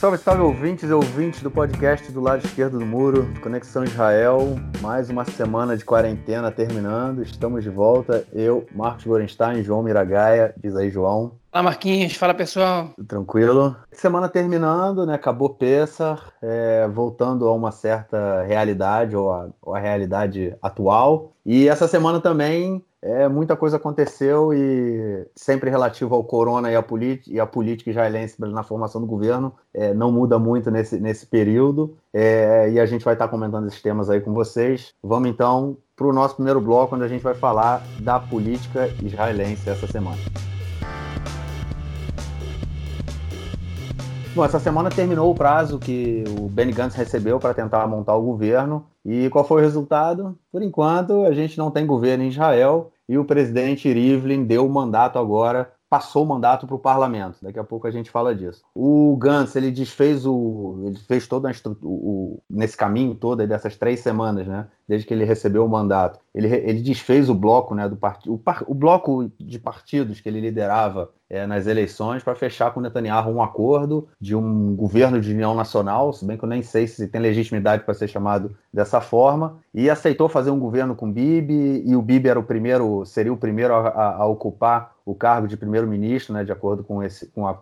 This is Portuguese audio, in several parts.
Salve, salve ouvintes e ouvintes do podcast do lado esquerdo do muro, Conexão Israel. Mais uma semana de quarentena terminando. Estamos de volta. Eu, Marcos Gorenstein, João Miragaia. Diz aí, João. Fala, Marquinhos. Fala, pessoal. Tranquilo. Semana terminando, né? Acabou peça, é, voltando a uma certa realidade, ou a, ou a realidade atual. E essa semana também é, muita coisa aconteceu e sempre relativo ao corona e à, e política israelense na formação do governo, é, não muda muito nesse, nesse período. É, e a gente vai estar comentando esses temas aí com vocês. Vamos então para o nosso primeiro bloco, onde a gente vai falar da política israelense essa semana. Bom, essa semana terminou o prazo que o Benny Gantz recebeu para tentar montar o governo. E qual foi o resultado? Por enquanto, a gente não tem governo em Israel e o presidente Rivlin deu o mandato agora passou o mandato para o parlamento. Daqui a pouco a gente fala disso. O Gantz, ele desfez o. Ele fez todo o, nesse caminho todo dessas três semanas, né? Desde que ele recebeu o mandato. Ele, ele desfez o bloco, né? Do partido. O, par, o bloco de partidos que ele liderava é, nas eleições para fechar com Netanyahu um acordo de um governo de união nacional, se bem que eu nem sei se tem legitimidade para ser chamado dessa forma, e aceitou fazer um governo com Bibi, e o Bibi era o primeiro, seria o primeiro a, a, a ocupar o cargo de primeiro-ministro, né, de acordo com esse, com a,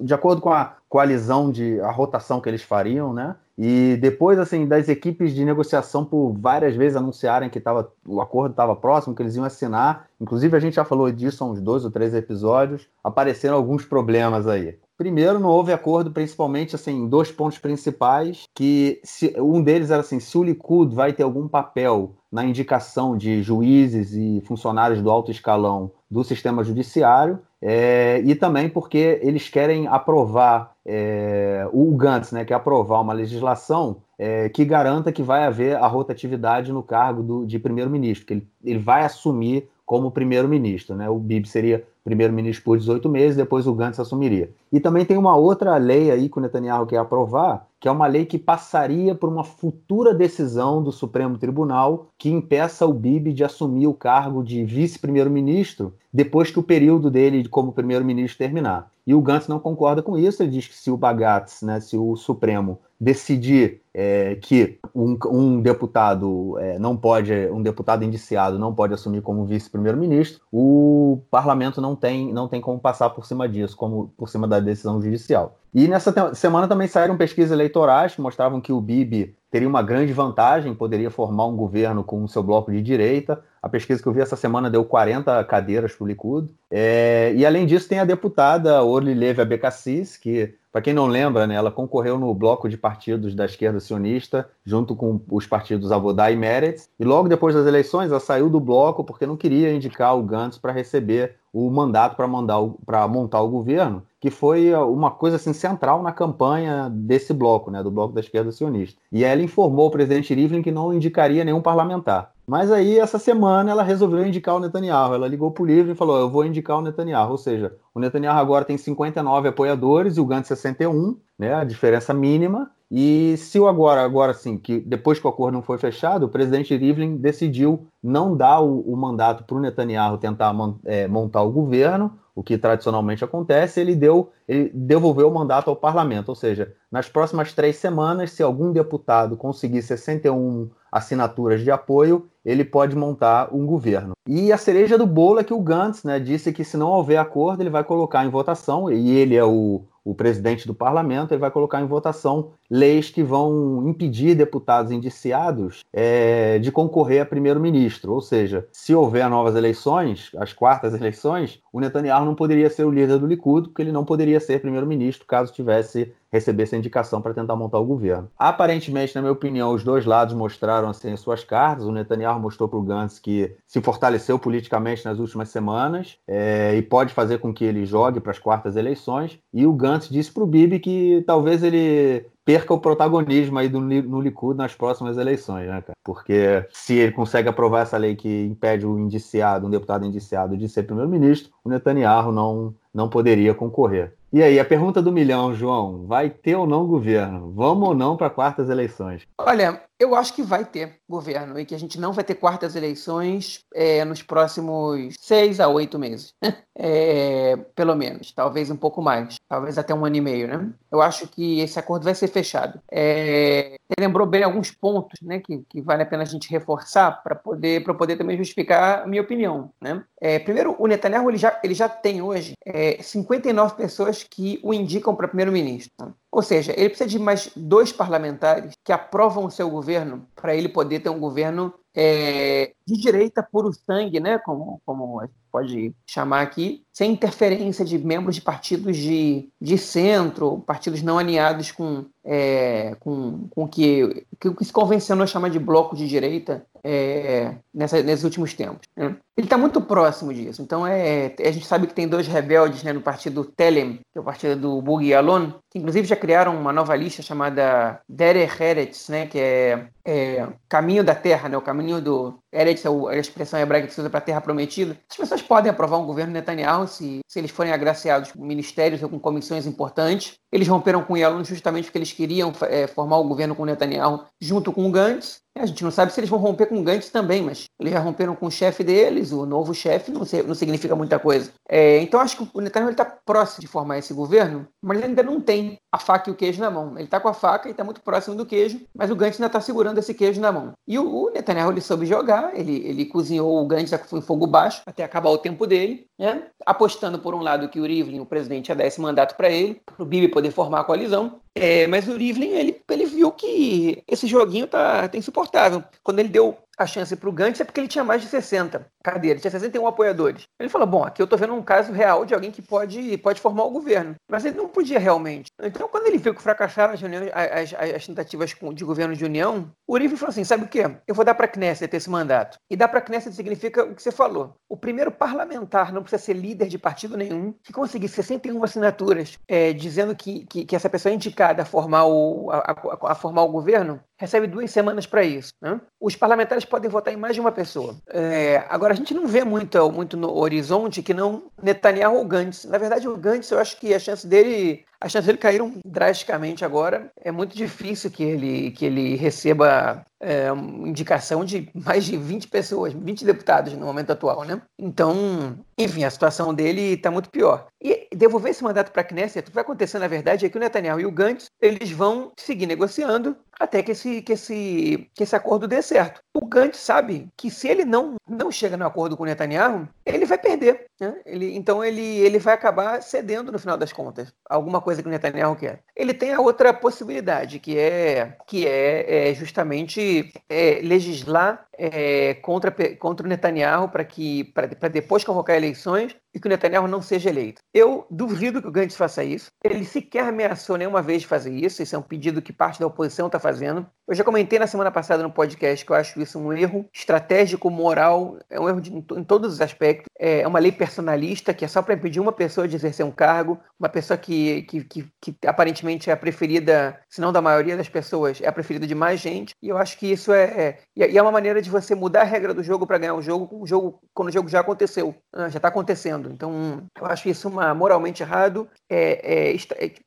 de acordo com a coalizão de a rotação que eles fariam, né? E depois assim das equipes de negociação por várias vezes anunciarem que tava, o acordo estava próximo, que eles iam assinar. Inclusive a gente já falou disso há uns dois ou três episódios. Apareceram alguns problemas aí. Primeiro, não houve acordo, principalmente assim, dois pontos principais, que se, um deles era assim, se o Likud vai ter algum papel na indicação de juízes e funcionários do alto escalão do sistema judiciário, é, e também porque eles querem aprovar é, o Gantz, né, que é aprovar uma legislação é, que garanta que vai haver a rotatividade no cargo do, de primeiro-ministro, que ele, ele vai assumir como primeiro-ministro. Né? O Bibi seria primeiro-ministro por 18 meses, depois o Gantz assumiria. E também tem uma outra lei aí que o Netanyahu quer aprovar, que é uma lei que passaria por uma futura decisão do Supremo Tribunal que impeça o Bibi de assumir o cargo de vice-primeiro-ministro depois que o período dele como primeiro-ministro terminar. E o Gantz não concorda com isso, ele diz que se o Bagatz, né, se o Supremo decidir é, que um, um deputado é, não pode, um deputado indiciado não pode assumir como vice-primeiro-ministro, o parlamento não tem, não tem como passar por cima disso, como por cima da decisão judicial. E nessa semana também saíram pesquisas eleitorais que mostravam que o Bibi teria uma grande vantagem, poderia formar um governo com o seu bloco de direita. A pesquisa que eu vi essa semana deu 40 cadeiras para o Likud. É, e além disso, tem a deputada Orly Levy Abekassis, que para quem não lembra, né, ela concorreu no bloco de partidos da esquerda sionista, junto com os partidos Avodá e Meretz, e logo depois das eleições ela saiu do bloco porque não queria indicar o Gantz para receber o mandato para montar o governo, que foi uma coisa assim, central na campanha desse bloco, né, do bloco da esquerda sionista. E ela informou o presidente Rivlin que não indicaria nenhum parlamentar. Mas aí, essa semana, ela resolveu indicar o Netanyahu. Ela ligou para o livro e falou: Eu vou indicar o Netanyahu. Ou seja, o Netanyahu agora tem 59 apoiadores e o Gantz 61, né, a diferença mínima. E se o agora, agora sim, que depois que o acordo não foi fechado, o presidente Rivlin decidiu não dar o, o mandato para o Netanyahu tentar é, montar o governo, o que tradicionalmente acontece, ele deu, ele devolveu o mandato ao parlamento. Ou seja, nas próximas três semanas, se algum deputado conseguir 61 assinaturas de apoio, ele pode montar um governo. E a cereja do bolo é que o Gantz né, disse que se não houver acordo, ele vai colocar em votação, e ele é o, o presidente do parlamento, ele vai colocar em votação leis que vão impedir deputados indiciados é, de concorrer a primeiro-ministro. Ou seja, se houver novas eleições, as quartas eleições, o Netanyahu não poderia ser o líder do Likud, porque ele não poderia ser primeiro-ministro caso tivesse recebesse a indicação para tentar montar o governo. Aparentemente, na minha opinião, os dois lados mostraram assim as suas cartas. O Netanyahu mostrou para o Gantz que se fortaleceu politicamente nas últimas semanas é, e pode fazer com que ele jogue para as quartas eleições. E o Gantz disse para o Bibi que talvez ele perca o protagonismo aí do, no Likud nas próximas eleições, né, cara? Porque se ele consegue aprovar essa lei que impede o indiciado, um deputado indiciado, de ser primeiro-ministro, o Netanyahu não, não poderia concorrer. E aí, a pergunta do milhão, João, vai ter ou não governo? Vamos ou não para quartas eleições? Olha, eu acho que vai ter governo e que a gente não vai ter quartas eleições é, nos próximos seis a oito meses. É, pelo menos. Talvez um pouco mais. Talvez até um ano e meio, né? Eu acho que esse acordo vai ser fechado. É, você lembrou bem alguns pontos né, que, que vale a pena a gente reforçar para poder, poder também justificar a minha opinião. Né? Primeiro, o Netanyahu ele já, ele já tem hoje é, 59 pessoas que o indicam para primeiro-ministro. Ou seja, ele precisa de mais dois parlamentares que aprovam o seu governo para ele poder ter um governo é, de direita puro sangue, né? Como, como a gente pode chamar aqui, sem interferência de membros de partidos de, de centro, partidos não alinhados com, é, com, com que, que, que se convencionou chamar de bloco de direita é, nessa, nesses últimos tempos. Né? Ele está muito próximo disso. Então, é, a gente sabe que tem dois rebeldes né, no partido Telem, que é o partido do Bugui Alon, inclusive já criaram uma nova lista chamada Derech Eretz, né, que é, é, Caminho da Terra, né, o caminho do Eretz, é, a expressão hebraica que se usa para a Terra Prometida. As pessoas podem aprovar um governo Netanyahu se, se eles forem agraciados com ministérios ou com comissões importantes. Eles romperam com o justamente porque eles queriam é, formar o governo com Netanyahu junto com o Gantz. A gente não sabe se eles vão romper com o Gantz também, mas eles já romperam com o chefe deles, o novo chefe não, não, significa muita coisa. É, então acho que o Netanyahu está próximo de formar esse governo, mas ele ainda não tem a faca e o queijo na mão. Ele está com a faca e está muito próximo do queijo, mas o Gantz ainda está segurando esse queijo na mão. E o, o Netanyahu ele soube jogar, ele, ele cozinhou o Gantz em fogo baixo até acabar o tempo dele, né? apostando por um lado que o Rivlin, o presidente, ia dar esse mandato para ele, para o Bibi poder formar a coalizão. É, mas o Rivlin ele, ele viu que esse joguinho tá, tá insuportável. Quando ele deu a chance para o Gantz é porque ele tinha mais de 60 cadeiras, tinha 61 apoiadores. Ele falou: bom, aqui eu estou vendo um caso real de alguém que pode, pode formar o governo. Mas ele não podia realmente. Então, quando ele viu que fracassaram as, reuniões, as, as, as tentativas de governo de união, o Uribe falou assim: sabe o quê? Eu vou dar para a Knesset esse mandato. E dar para a Knesset significa o que você falou. O primeiro parlamentar não precisa ser líder de partido nenhum, que conseguir 61 assinaturas é, dizendo que, que, que, essa pessoa é indicada a formar o, a, a, a formar o governo, recebe duas semanas para isso. Né? Os parlamentares podem votar em mais de uma pessoa. É, agora, a gente não vê muito, muito no horizonte que não Netanyahu ou Gantz. Na verdade, o Gantz, eu acho que a chance dele as chances dele caíram drasticamente agora. É muito difícil que ele, que ele receba é, indicação de mais de 20 pessoas, 20 deputados no momento atual, né? Então, enfim, a situação dele está muito pior. E devolver esse mandato para a Knesset, o que vai acontecer, na verdade, é que o Netanyahu e o Gantz, eles vão seguir negociando até que esse, que esse, que esse acordo dê certo. O Gantz sabe que se ele não, não chega no acordo com o Netanyahu, ele vai perder. Né? Ele, então ele, ele vai acabar cedendo no final das contas. Alguma coisa que o Netanyahu quer. Ele tem a outra possibilidade, que é, que é, é justamente é, legislar é, contra, contra o Netanyahu para que para depois convocar eleições e que o Netanyahu não seja eleito. Eu duvido que o Gantz faça isso. Ele sequer ameaçou nenhuma vez de fazer isso. Esse é um pedido que parte da oposição está fazendo. Eu já comentei na semana passada no podcast que eu acho isso um erro estratégico, moral, é um erro de, em todos os aspectos. É uma lei personalista que é só para impedir uma pessoa de exercer um cargo, uma pessoa que, que, que, que, aparentemente é a preferida, se não da maioria das pessoas, é a preferida de mais gente. E eu acho que isso é, é é uma maneira de você mudar a regra do jogo para ganhar o jogo, o jogo quando o jogo já aconteceu, né, já está acontecendo. Então, eu acho isso uma moralmente errado, é, é,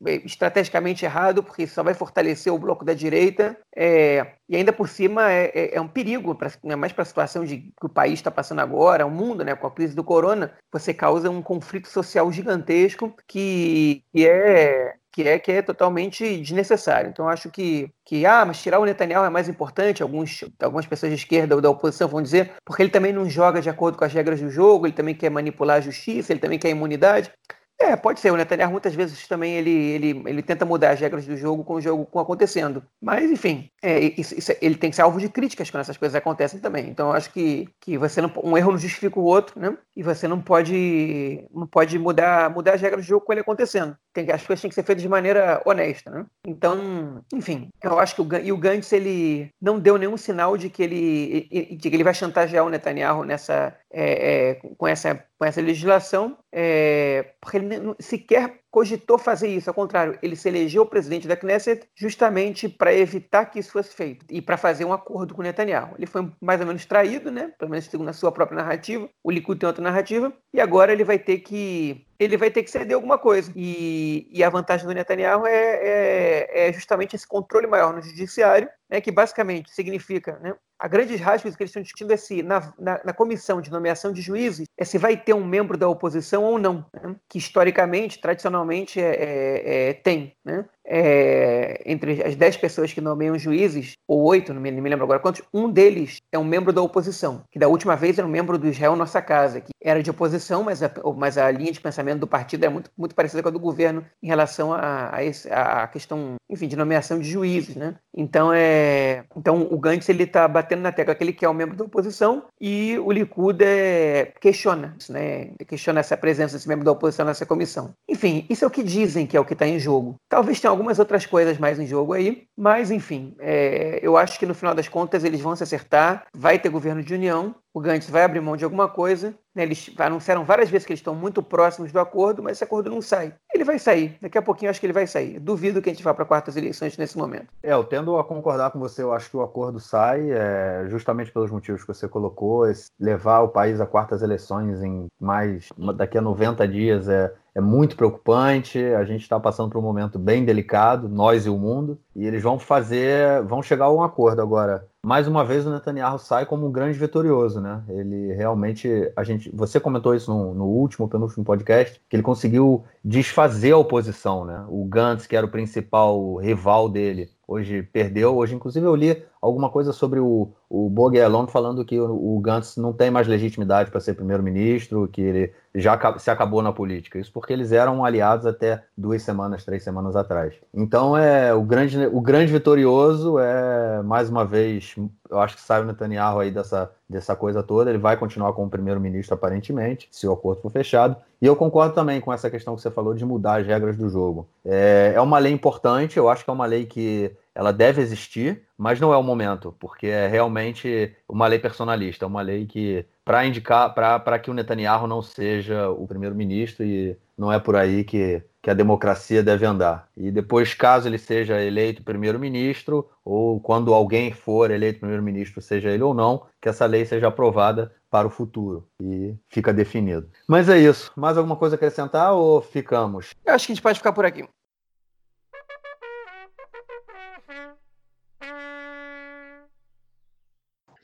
é, estrategicamente errado, porque só vai fortalecer o bloco da direita. É, e ainda por cima é, é, é um perigo, pra, né, mais para a situação de, que o país está passando agora, o mundo, né, com a crise do corona, você causa um conflito social gigantesco que, que é que é que é totalmente desnecessário. Então acho que que ah, mas tirar o Netanyahu é mais importante, alguns algumas pessoas de esquerda ou da oposição vão dizer, porque ele também não joga de acordo com as regras do jogo, ele também quer manipular a justiça, ele também quer imunidade. É, pode ser. O Netanyahu muitas vezes também ele, ele, ele tenta mudar as regras do jogo com o jogo acontecendo. Mas, enfim, é, isso, isso, ele tem que ser alvo de críticas quando essas coisas acontecem também. Então, eu acho que, que você não, um erro não justifica o outro, né? E você não pode, não pode mudar, mudar as regras do jogo com ele acontecendo. Tem, as coisas têm que ser feitas de maneira honesta, né? Então, enfim, eu acho que o, e o Gantz ele não deu nenhum sinal de que ele, de que ele vai chantagear o Netanyahu nessa, é, é, com, essa, com essa legislação, é, porque ele sequer cogitou fazer isso. Ao contrário, ele se elegeu presidente da Knesset justamente para evitar que isso fosse feito e para fazer um acordo com Netanyahu. Ele foi mais ou menos traído, né? Pelo menos segundo a sua própria narrativa. O Likud tem outra narrativa e agora ele vai ter que ele vai ter que ceder alguma coisa. E, e a vantagem do Netanyahu é, é, é, justamente esse controle maior no judiciário, né, que basicamente significa né, a grandes raspas que eles estão discutindo é se, na, na, na, comissão de nomeação de juízes, é se vai ter um membro da oposição ou não, né? que historicamente, tradicionalmente, é, é, é tem. Né? É, entre as dez pessoas que nomeiam juízes, ou oito, não me, não me, lembro agora quantos, um deles é um membro da oposição, que da última vez era um membro do Israel Nossa Casa, que era de oposição, mas a, mas a linha de pensamento do partido é muito, muito parecida com a do governo em relação a, a, esse, a questão, enfim, de nomeação de juízes. Né? Então, é, então o Gantz está batendo na tecla que ele quer um membro da oposição e o Likud é, questiona né? Questiona essa presença desse membro da oposição nessa comissão. Enfim, isso é o que dizem que é o que está em jogo. Talvez tenha algumas outras coisas mais em jogo aí, mas enfim, é, eu acho que no final das contas eles vão se acertar, vai ter governo de união, o Gantz vai abrir mão de alguma coisa. Né? Eles anunciaram várias vezes que eles estão muito próximos do acordo, mas esse acordo não sai. Ele vai sair. Daqui a pouquinho eu acho que ele vai sair. Duvido que a gente vá para quartas eleições nesse momento. É, eu tendo a concordar com você. Eu acho que o acordo sai é, justamente pelos motivos que você colocou. levar o país a quartas eleições em mais daqui a 90 dias é, é muito preocupante. A gente está passando por um momento bem delicado, nós e o mundo, e eles vão fazer, vão chegar a um acordo agora. Mais uma vez o Netanyahu sai como um grande vitorioso, né? Ele realmente, a gente, você comentou isso no, no último, penúltimo podcast, que ele conseguiu desfazer a oposição, né? O Gantz, que era o principal rival dele, hoje perdeu. Hoje, inclusive, eu li alguma coisa sobre o, o Boguelon falando que o, o Gantz não tem mais legitimidade para ser primeiro-ministro, que ele já se acabou na política. Isso porque eles eram aliados até duas semanas, três semanas atrás. Então, é o grande, o grande vitorioso é, mais uma vez, eu acho que sai o Netanyahu aí dessa, dessa coisa toda. Ele vai continuar como primeiro-ministro, aparentemente, se o acordo for fechado. E eu concordo também com essa questão que você falou de mudar as regras do jogo. É, é uma lei importante, eu acho que é uma lei que ela deve existir, mas não é o momento, porque é realmente uma lei personalista, uma lei que para indicar para que o Netanyahu não seja o primeiro-ministro e não é por aí que, que a democracia deve andar. E depois, caso ele seja eleito primeiro-ministro, ou quando alguém for eleito primeiro-ministro, seja ele ou não, que essa lei seja aprovada para o futuro e fica definido. Mas é isso. Mais alguma coisa a acrescentar ou ficamos? Eu acho que a gente pode ficar por aqui.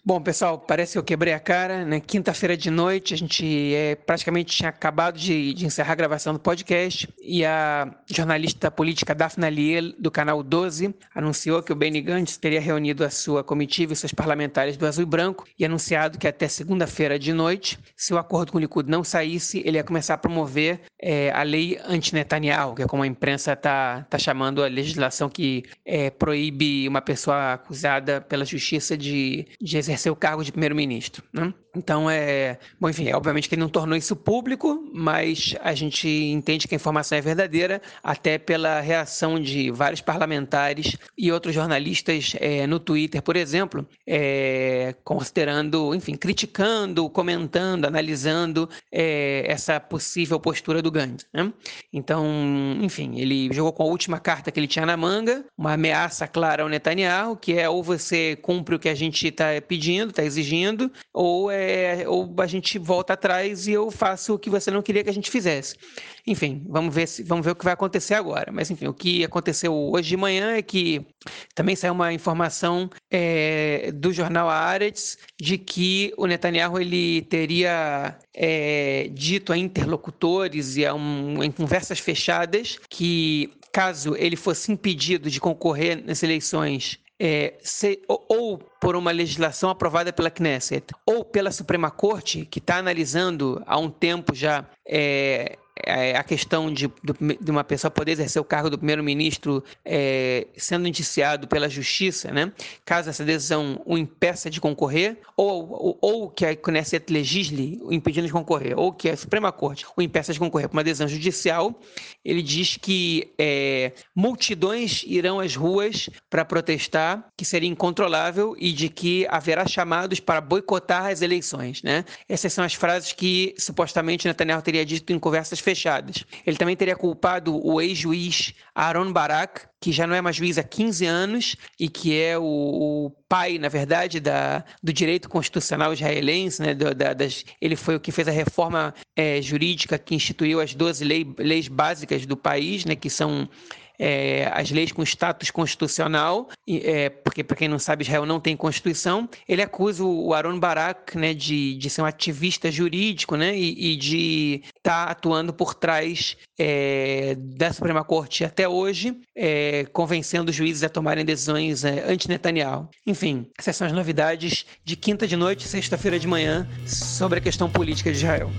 Bom, pessoal, parece que eu quebrei a cara, né? Quinta-feira de noite, a gente é, praticamente tinha acabado de, de, encerrar a gravação do podcast e a jornalista política Daphne Liel, do canal 12, anunciou que o Benny Gantz teria reunido a sua comitiva e seus parlamentares do Azul e Branco e anunciado que até segunda-feira de noite, se o acordo com o Likud não saísse, ele ia começar a promover é, a lei anti-Netanyahu, que é como a imprensa está tá chamando a legislação que é, proíbe uma pessoa acusada pela justiça de, de exercer exercer o cargo de primeiro-ministro. Né? Então, é. Bom, enfim, obviamente que ele não tornou isso público, mas a gente entende que a informação é verdadeira, até pela reação de vários parlamentares e outros jornalistas é, no Twitter, por exemplo, é, considerando, enfim, criticando, comentando, analisando é, essa possível postura do Gandhi. Né? Então, enfim, ele jogou com a última carta que ele tinha na manga, uma ameaça clara ao Netanyahu, que é ou você cumpre o que a gente está pedindo, está exigindo, ou é é, ou a gente volta atrás e eu faço o que você não queria que a gente fizesse. Enfim, vamos ver, se, vamos ver o que vai acontecer agora. Mas, enfim, o que aconteceu hoje de manhã é que também saiu uma informação é, do jornal Haaretz de que o Netanyahu ele teria é, dito a interlocutores e a um, em conversas fechadas que caso ele fosse impedido de concorrer nas eleições é, se, ou, ou, por uma legislação aprovada pela Knesset, ou pela Suprema Corte, que está analisando há um tempo já é, a questão de, de, uma pessoa poder exercer o cargo do primeiro-ministro é, sendo indiciado pela justiça, né? caso essa decisão o impeça de concorrer, ou, ou, ou que a Knesset legisle o impedindo de concorrer, ou que a Suprema Corte o impeça de concorrer por uma decisão judicial, ele diz que é, multidões irão às ruas para protestar, que seria incontrolável e de que haverá chamados para boicotar as eleições. Né? Essas são as frases que supostamente Netanyahu teria dito em conversas fechadas. Ele também teria culpado o ex-juiz Aaron Barak, que já não é mais juiz há 15 anos e que é o, o pai, na verdade, da, do direito constitucional israelense. Né, da, das, ele foi o que fez a reforma é, jurídica que instituiu as 12 lei, leis básicas do país, né, que são é, as leis com status constitucional, é, porque para quem não sabe, Israel não tem constituição. Ele acusa o Aaron Barak né, de, de ser um ativista jurídico né, e, e de estar tá atuando por trás é, da Suprema Corte até hoje, é, convencendo os juízes a tomarem decisões é, anti-Netanyahu. Enfim, essas são as novidades de quinta de noite, sexta-feira de manhã, sobre a questão política de Israel.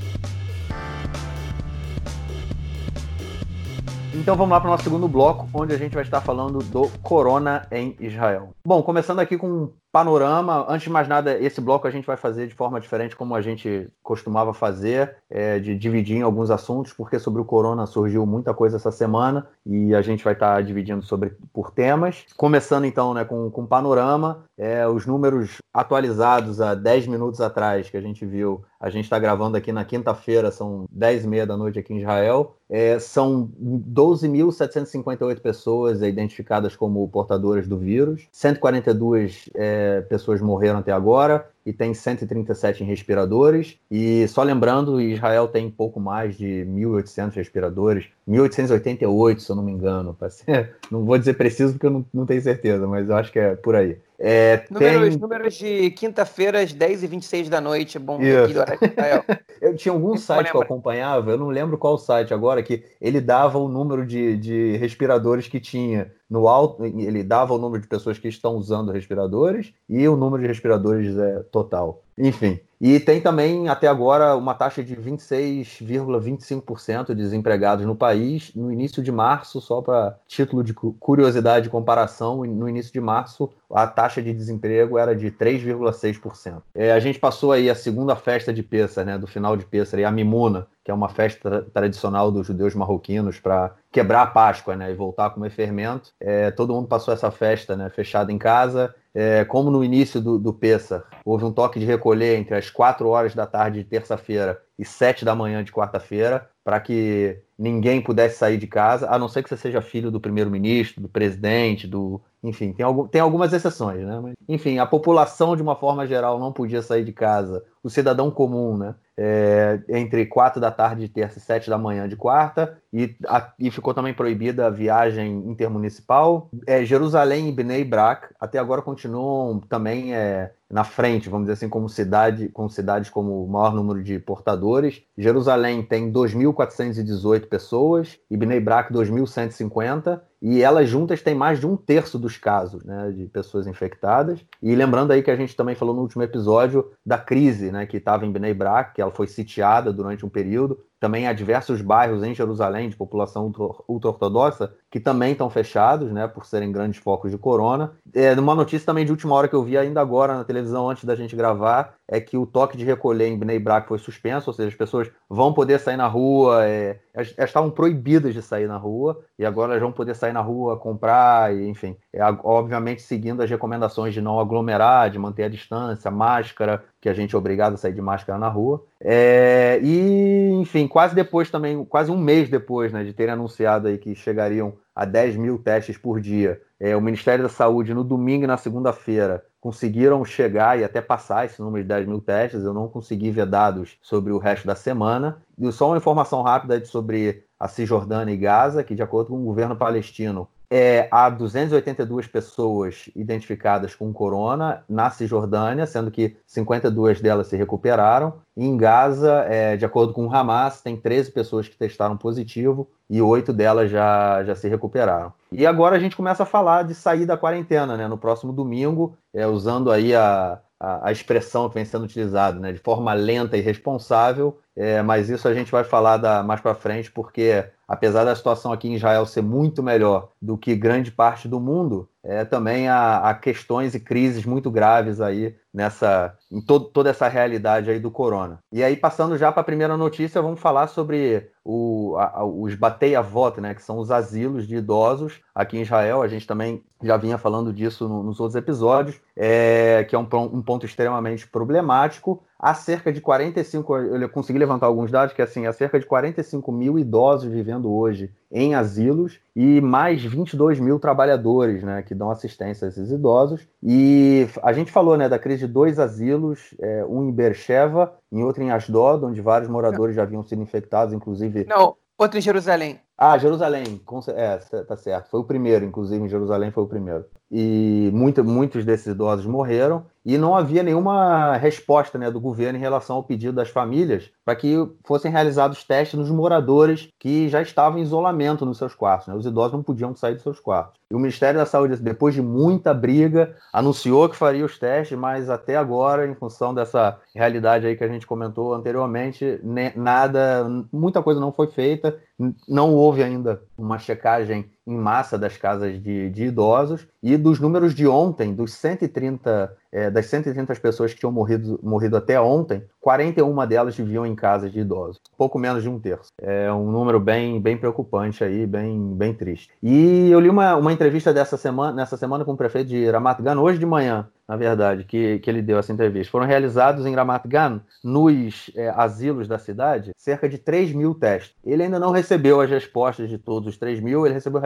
Então vamos lá para o nosso segundo bloco, onde a gente vai estar falando do Corona em Israel. Bom, começando aqui com panorama. Antes de mais nada, esse bloco a gente vai fazer de forma diferente, como a gente costumava fazer, é, de dividir em alguns assuntos, porque sobre o corona surgiu muita coisa essa semana e a gente vai estar dividindo sobre por temas. Começando então né, com, com panorama, é, os números atualizados há 10 minutos atrás que a gente viu. A gente está gravando aqui na quinta-feira, são 10 e meia da noite aqui em Israel. É, são 12.758 pessoas identificadas como portadoras do vírus, 142 é, pessoas morreram até agora e tem 137 em respiradores. E só lembrando, Israel tem pouco mais de 1.800 respiradores, 1.888, se eu não me engano. Ser, não vou dizer preciso porque eu não, não tenho certeza, mas eu acho que é por aí. É, números, tem... números de quinta-feira às 10 e 26 da noite, é bom aqui Israel. eu tinha algum site que eu acompanhava, eu não lembro qual site agora, que ele dava o número de, de respiradores que tinha no alto, ele dava o número de pessoas que estão usando respiradores e o número de respiradores é, total. Enfim, e tem também, até agora, uma taxa de 26,25% de desempregados no país. No início de março, só para título de curiosidade e comparação, no início de março, a taxa de desemprego era de 3,6%. É, a gente passou aí a segunda festa de Pêssar, né, do final de Pêssar, a Mimuna, que é uma festa tra tradicional dos judeus marroquinos para quebrar a Páscoa né, e voltar a comer fermento. É, todo mundo passou essa festa né, fechado em casa é, como no início do, do Pessar houve um toque de recolher entre as 4 horas da tarde de terça-feira e 7 da manhã de quarta-feira, para que ninguém pudesse sair de casa, a não ser que você seja filho do primeiro-ministro, do presidente, do. Enfim, tem, algum, tem algumas exceções, né? Mas, enfim, a população, de uma forma geral, não podia sair de casa. O cidadão comum, né? É, entre 4 da tarde de terça e 7 da manhã de quarta, e, a, e ficou também proibida a viagem intermunicipal. É, Jerusalém e Bnei Brak até agora continuam também é, na frente, vamos dizer assim, como cidade, com cidades como o maior número de portadores. Jerusalém tem 2.418 pessoas e Bnei Brak 2.150 e elas juntas têm mais de um terço dos casos né, de pessoas infectadas. E lembrando aí que a gente também falou no último episódio da crise né, que estava em Bnei Brak, que ela foi sitiada durante um período. Também há diversos bairros em Jerusalém de população ultra-ortodoxa que também estão fechados, né, por serem grandes focos de corona. É, uma notícia também de última hora que eu vi ainda agora na televisão antes da gente gravar é que o toque de recolher em Bnei Brak foi suspenso, ou seja, as pessoas vão poder sair na rua, é, elas, elas, estavam proibidas de sair na rua e agora elas vão poder sair na rua, comprar, e, enfim, é, obviamente seguindo as recomendações de não aglomerar, de manter a distância, máscara, que a gente é obrigado a sair de máscara na rua. É, e, enfim, quase depois também, quase um mês depois né, de terem anunciado aí que chegariam a 10 mil testes por dia, é, o Ministério da Saúde, no domingo e na segunda-feira, conseguiram chegar e até passar esse número de 10 mil testes. Eu não consegui ver dados sobre o resto da semana. E só uma informação rápida sobre a Cisjordânia e Gaza, que, de acordo com o governo palestino, é, há 282 pessoas identificadas com corona na Cisjordânia, sendo que 52 delas se recuperaram. E em Gaza, é, de acordo com o Hamas, tem 13 pessoas que testaram positivo e oito delas já, já se recuperaram. E agora a gente começa a falar de sair da quarentena, né? No próximo domingo, é, usando aí a, a, a, expressão que vem sendo utilizada, né? De forma lenta e responsável, é, mas isso a gente vai falar da, mais para frente, porque apesar da situação aqui em Israel ser muito melhor do que grande parte do mundo, é, também há, há questões e crises muito graves aí nessa em to toda essa realidade aí do corona. E aí passando já para a primeira notícia, vamos falar sobre o, a, os batei a voto, né, que são os asilos de idosos aqui em Israel. A gente também já vinha falando disso no, nos outros episódios, é, que é um, um ponto extremamente problemático. Há cerca de 45, eu consegui levantar alguns dados, que assim, há cerca de 45 mil idosos vivendo hoje em asilos e mais 22 mil trabalhadores, né, que dão assistência a esses idosos. E a gente falou, né, da crise de dois asilos, é, um em Bercheva, em outro em Asdod, onde vários moradores já haviam sido infectados, inclusive... Não, outro em Jerusalém. Ah, Jerusalém, é, tá certo. Foi o primeiro, inclusive, em Jerusalém foi o primeiro. E muito, muitos desses idosos morreram e não havia nenhuma resposta né, do governo em relação ao pedido das famílias para que fossem realizados testes nos moradores que já estavam em isolamento nos seus quartos. Né? Os idosos não podiam sair dos seus quartos. E o Ministério da Saúde, depois de muita briga, anunciou que faria os testes, mas até agora, em função dessa realidade aí que a gente comentou anteriormente, nada, muita coisa não foi feita, não houve ainda uma checagem em massa das casas de, de idosos e dos números de ontem, dos 130, é, das 130 pessoas que tinham morrido, morrido até ontem, 41 delas viviam em casas de idosos, pouco menos de um terço. É um número bem, bem preocupante aí, bem, bem triste. E eu li uma, uma entrevista dessa semana, nessa semana com o prefeito de Ramat Gan, hoje de manhã, na verdade, que, que ele deu essa entrevista. Foram realizados em Ramat Gan, nos é, asilos da cidade, cerca de 3 mil testes. Ele ainda não recebeu as respostas de todos os 3 mil, ele recebeu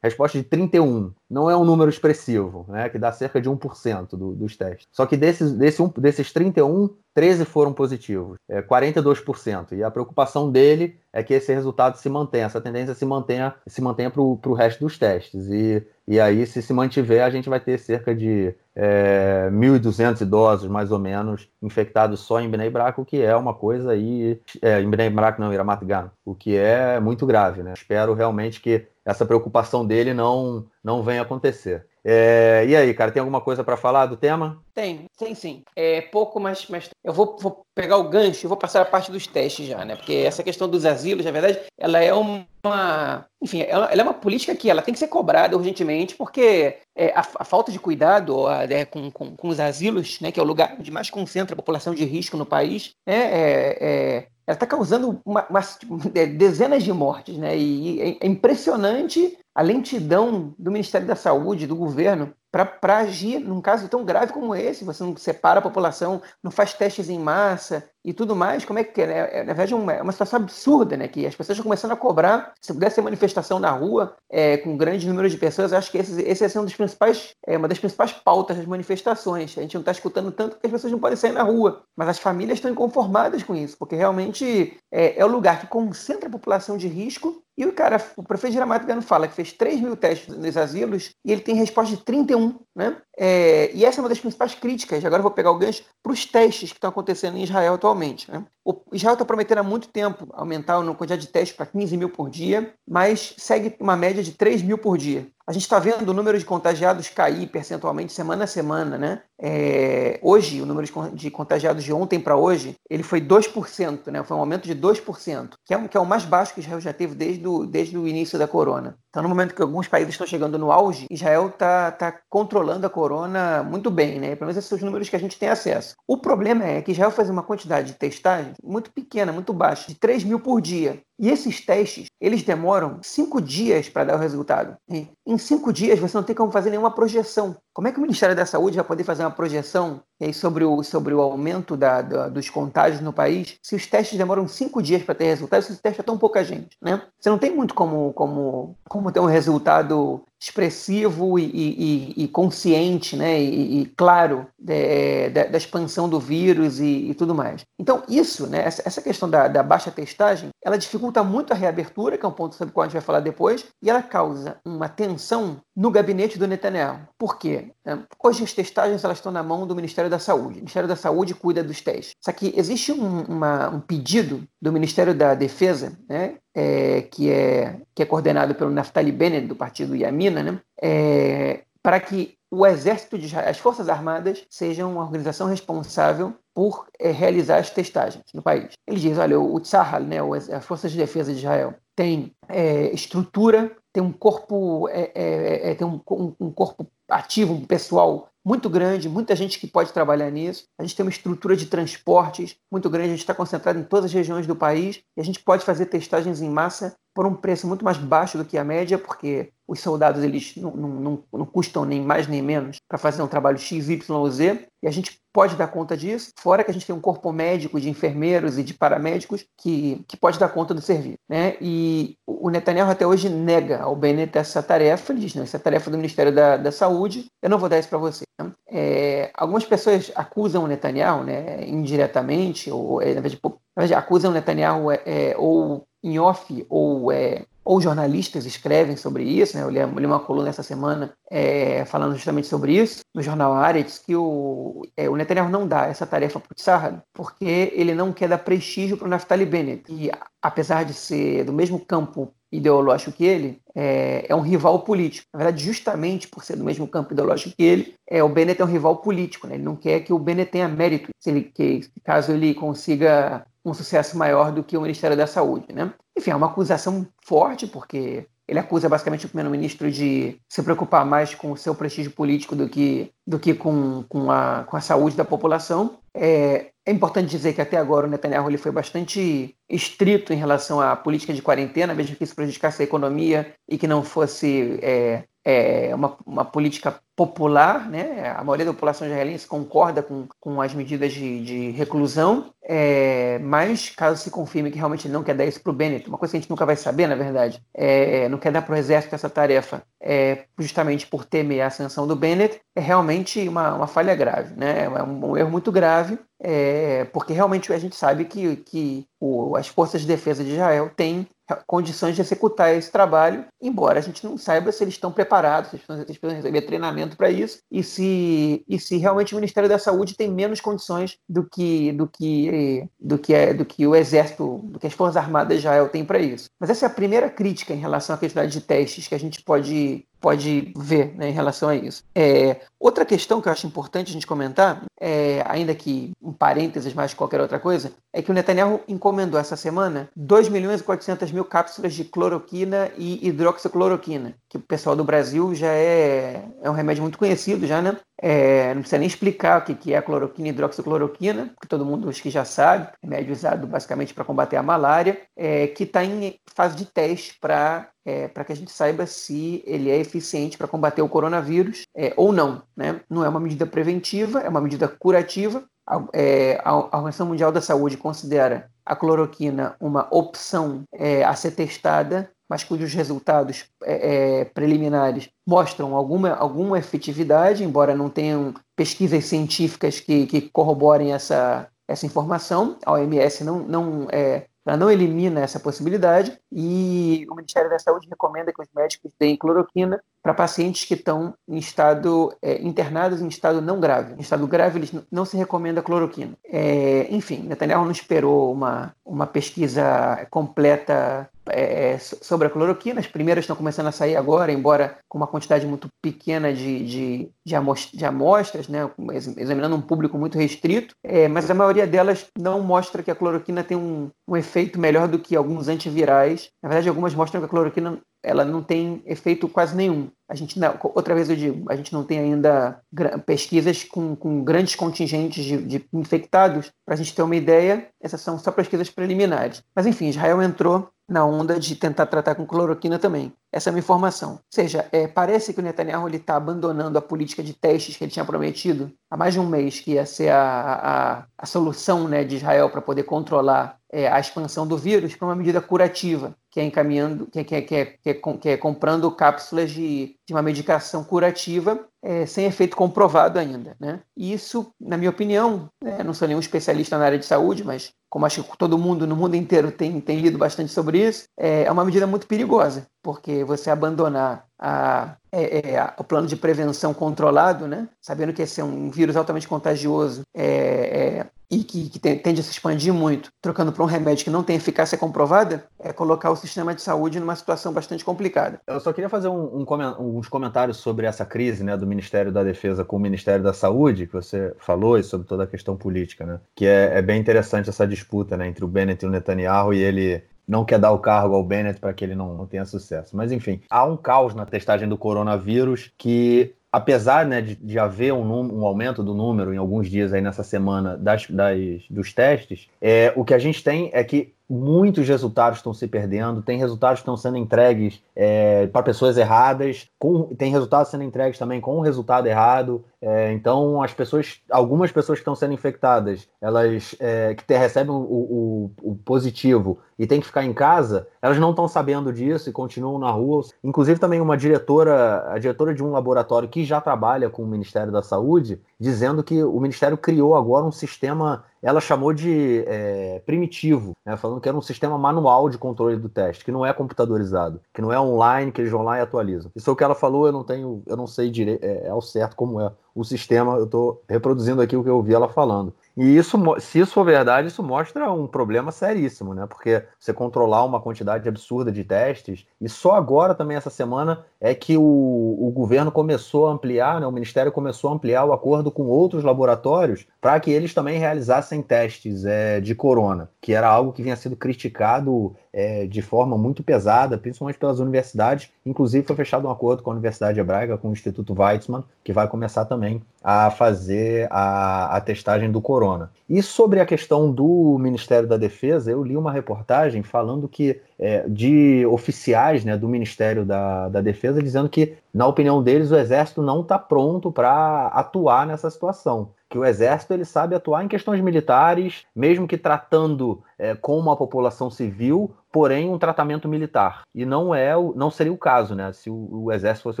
resposta de 31. Não é um número expressivo, né, que dá cerca de 1% do, dos testes. Só que desses, desse desses 31, 13 foram positivos, é, 42%. E a preocupação dele é que esse resultado se mantenha, essa tendência se mantenha, se mantenha para o resto dos testes. E, e aí, se se mantiver, a gente vai ter cerca de é, 1.200 idosos, mais ou menos, infectados só em Bnei Brak, o que é uma coisa aí, é, em Bnei Brak não, em Ramat Gan, o que é muito grave, né? Espero realmente que essa preocupação dele não, não venha acontecer. É, e aí, cara, tem alguma coisa para falar do tema? Tem, tem sim. É pouco, mas, mas eu vou, vou pegar o gancho e vou passar a parte dos testes já, né? Porque essa questão dos asilos, na verdade, ela é uma. Enfim, ela, ela é uma política que ela tem que ser cobrada urgentemente, porque é, a, a, falta de cuidado a, é, com, com, com, os asilos, né, que é o lugar onde mais concentra a população de risco no país, é, é, é ela está causando uma, uma, tipo, dezenas de mortes, né? E é impressionante a lentidão do Ministério da Saúde, do governo, para agir num caso tão grave como esse. Você não separa a população, não faz testes em massa e tudo mais. Como é que é? Né? é na verdade, é uma, é uma situação absurda, né? Que as pessoas estão começando a cobrar. Se pudesse ter manifestação na rua é, com grande número de pessoas, acho que esse, esse é um dos principais, é uma das principais pautas das manifestações. A gente não está escutando tanto que as pessoas não podem sair na rua, mas as famílias estão inconformadas com isso, porque realmente é, é o lugar que concentra a população de risco e o cara, o prefeito de Gramado fala que fez 3 mil testes nos asilos e ele tem resposta de 31, né? É, e essa é uma das principais críticas, agora vou pegar o gancho, para os testes que estão acontecendo em Israel atualmente. Né? O Israel está prometendo há muito tempo aumentar a quantidade de testes para 15 mil por dia, mas segue uma média de 3 mil por dia. A gente está vendo o número de contagiados cair percentualmente semana a semana, né? É, hoje, o número de contagiados de ontem para hoje, ele foi 2%, né? Foi um aumento de 2%, que é, que é o mais baixo que Israel já teve desde o, desde o início da corona. Então, no momento que alguns países estão chegando no auge, Israel está tá controlando a corona muito bem, né? Pelo menos esses são os números que a gente tem acesso. O problema é que Israel faz uma quantidade de testagem muito pequena, muito baixa, de 3 mil por dia. E esses testes, eles demoram cinco dias para dar o resultado. E em cinco dias você não tem como fazer nenhuma projeção. Como é que o Ministério da Saúde vai poder fazer uma projeção sobre, o, sobre o aumento da, da, dos contágios no país se os testes demoram cinco dias para ter resultado, se os testes é tão pouca gente, né? Você não tem muito como, como, como ter um resultado expressivo e, e, e, consciente, né, e, e claro de, de, da expansão do vírus e, tudo mais. Então isso, né, essa, essa questão da, da, baixa testagem, ela dificulta muito a reabertura, que é um ponto sobre o qual a gente vai falar depois, e ela causa uma tensão no gabinete do Netanyahu. Por quê? É, hoje as testagens elas estão na mão do Ministério da Saúde. O Ministério da Saúde cuida dos testes. Só que existe um, uma, um pedido do Ministério da Defesa, né, é, que, é, que é coordenado pelo Naftali Bennett, do partido Yamina, né, é, para que o Exército de Israel, as Forças Armadas, sejam uma organização responsável por é, realizar as testagens no país. Ele diz, olha, o Tzahal, né, as Forças de Defesa de Israel, tem é, estrutura, tem um corpo, é, tem um, um, corpo ativo, um pessoal muito grande, muita gente que pode trabalhar nisso. A gente tem uma estrutura de transportes muito grande, a gente está concentrado em todas as regiões do país e a gente pode fazer testagens em massa por um preço muito mais baixo do que a média, porque os soldados eles não, não, não custam nem mais nem menos para fazer um trabalho X, Y ou Z, e a gente pode dar conta disso, fora que a gente tem um corpo médico de enfermeiros e de paramédicos que, que pode dar conta do serviço. Né? E o Netanyahu até hoje nega ao Bennett essa tarefa, ele diz, não, essa é tarefa do Ministério da, da Saúde, eu não vou dar isso para você. Né? É, algumas pessoas acusam o Netanyahu, né, indiretamente, ou é, na verdade, acusam o Netanyahu é, é, ou em off ou é, ou jornalistas escrevem sobre isso, né? Eu li, li uma coluna essa semana é, falando justamente sobre isso, no jornal Aretz, que o, é, o Netanyahu não dá essa tarefa para o Tsahar porque ele não quer dar prestígio para o Naftali Bennett. E apesar de ser do mesmo campo ideológico que ele, é, é, um rival político. Na verdade, justamente por ser do mesmo campo ideológico que ele, é, o Bennett é um rival político. Né? Ele não quer que o Bennett tenha mérito, se ele, que, caso ele consiga um sucesso maior do que o Ministério da Saúde. Né? Enfim, é uma acusação forte, porque ele acusa basicamente o primeiro-ministro de se preocupar mais com o seu prestígio político do que, do que com, com, a, com a saúde da população. É, é importante dizer que até agora o Netanyahu ele foi bastante estrito em relação à política de quarentena, mesmo que isso prejudicasse a economia e que não fosse é, é, uma, uma política popular, né? A maioria da população israelense concorda com, com as medidas de, de reclusão, é, mas caso se confirme que realmente ele não quer dar isso para o Bennett, uma coisa que a gente nunca vai saber, na verdade, é, não quer dar para o exército essa tarefa, é, justamente por temer a ascensão do Bennett, é realmente uma, uma falha grave, né? É um, um erro muito grave, é, porque realmente a gente sabe que, que o, as forças de defesa de Israel têm condições de executar esse trabalho, embora a gente não saiba se eles estão preparados, se eles precisam receber treinamento para isso, e se, e se realmente o Ministério da Saúde tem menos condições do que, do que, do que, é, do que o Exército, do que as Forças Armadas de Israel têm para isso. Mas essa é a primeira crítica em relação à quantidade de testes que a gente pode pode ver né, em relação a isso. É, outra questão que eu acho importante a gente comentar, é, ainda que um parênteses mais que qualquer outra coisa, é que o Netanyahu encomendou essa semana 2 milhões e 400 mil cápsulas de cloroquina e hidroxicloroquina, que o pessoal do Brasil já é, é um remédio muito conhecido já, né? É, não precisa nem explicar o que é a cloroquina e hidroxicloroquina, porque todo mundo acho que já sabe, remédio usado basicamente para combater a malária, é, que está em fase de teste para é, para que a gente saiba se ele é eficiente para combater o coronavírus é, ou não. Né? Não é uma medida preventiva, é uma medida curativa. A, é, a Organização Mundial da Saúde considera a cloroquina uma opção é, a ser testada, mas cujos resultados é, é, preliminares mostram alguma, alguma efetividade, embora não tenham pesquisas científicas que, que corroborem essa, essa informação. A OMS não, não é, ela não elimina essa possibilidade e o Ministério da Saúde recomenda que os médicos deem cloroquina para pacientes que estão em estado é, internados em estado não grave. Em estado grave, eles não se recomenda cloroquina. É, enfim, Netanyahu não esperou uma, uma pesquisa completa é, é sobre a cloroquina. As primeiras estão começando a sair agora, embora com uma quantidade muito pequena de, de, de, amostras, né, examinando um público muito restrito, é, mas a maioria delas não mostra que a cloroquina tem um, um efeito melhor do que alguns antivirais. Na verdade, algumas mostram que a cloroquina ela não tem efeito quase nenhum. A gente não, outra vez eu digo, a gente não tem ainda pesquisas com, com grandes contingentes de, de infectados. Para a gente ter uma ideia, essas são só pesquisas preliminares. Mas enfim, Israel entrou na onda de tentar tratar com cloroquina também. Essa é a minha informação. Ou seja, é, parece que o Netanyahu está abandonando a política de testes que ele tinha prometido há mais de um mês, que ia ser a, a, a solução né, de Israel para poder controlar é, a expansão do vírus, para uma medida curativa, que é encaminhando, que, que, que, que, que é comprando cápsulas de, de uma medicação curativa é, sem efeito comprovado ainda. Né? E isso, na minha opinião, né, não sou nenhum especialista na área de saúde, mas como acho que todo mundo no mundo inteiro tem, tem lido bastante sobre isso, é, é uma medida muito perigosa, porque você abandonar a, é, é, o plano de prevenção controlado, né? sabendo que esse é um vírus altamente contagioso é, é e que, que, tende a se expandir muito, trocando para um remédio que não tem eficácia comprovada, é colocar o sistema de saúde numa situação bastante complicada. Eu só queria fazer um, um, uns comentários sobre essa crise né, do Ministério da Defesa com o Ministério da Saúde, que você falou, e sobre toda a questão política, né? que é, é bem interessante essa disputa né, entre o Bennett e o Netanyahu, e ele não quer dar o cargo ao Bennett para que ele não, tenha sucesso. Mas enfim, há um caos na testagem do coronavírus que apesar né, de, de haver um, um, aumento do número em alguns dias aí nessa semana das, das dos testes, é, o que a gente tem é que muitos resultados estão se perdendo, tem resultados que estão sendo entregues é, para pessoas erradas, com, tem resultados sendo entregues também com um resultado errado. É, então, as pessoas, algumas pessoas que estão sendo infectadas, elas é, que te, recebem o, o, o, positivo e tem que ficar em casa, elas não estão sabendo disso e continuam na rua. Inclusive, também uma diretora, a diretora de um laboratório que já trabalha com o Ministério da Saúde, dizendo que o Ministério criou agora um sistema ela chamou de é, primitivo, né, falando que era um sistema manual de controle do teste, que não é computadorizado, que não é online, que eles vão lá e atualizam. Isso é o que ela falou, eu não tenho, eu não sei direito, é, é ao certo como é o sistema, eu estou reproduzindo aqui o que eu ouvi ela falando. E isso, se isso for verdade, isso mostra um problema seríssimo, né? Porque você controlar uma quantidade absurda de testes, e só agora também essa semana é que o, o governo começou a ampliar, né? o Ministério começou a ampliar o acordo com outros laboratórios para que eles também realizassem testes é, de corona, que era algo que vinha sendo criticado é, de forma muito pesada, principalmente pelas universidades. Inclusive, foi fechado um acordo com a Universidade Hebraica, com o Instituto Weizmann, que vai começar também a fazer a, a testagem do corona. E sobre a questão do Ministério da Defesa, eu li uma reportagem falando que é, de oficiais né, do Ministério da, da Defesa dizendo que, na opinião deles, o Exército não está pronto para atuar nessa situação. Que o exército ele sabe atuar em questões militares, mesmo que tratando é, com uma população civil, porém um tratamento militar. E não é, não seria o caso, né? Se o, o exército fosse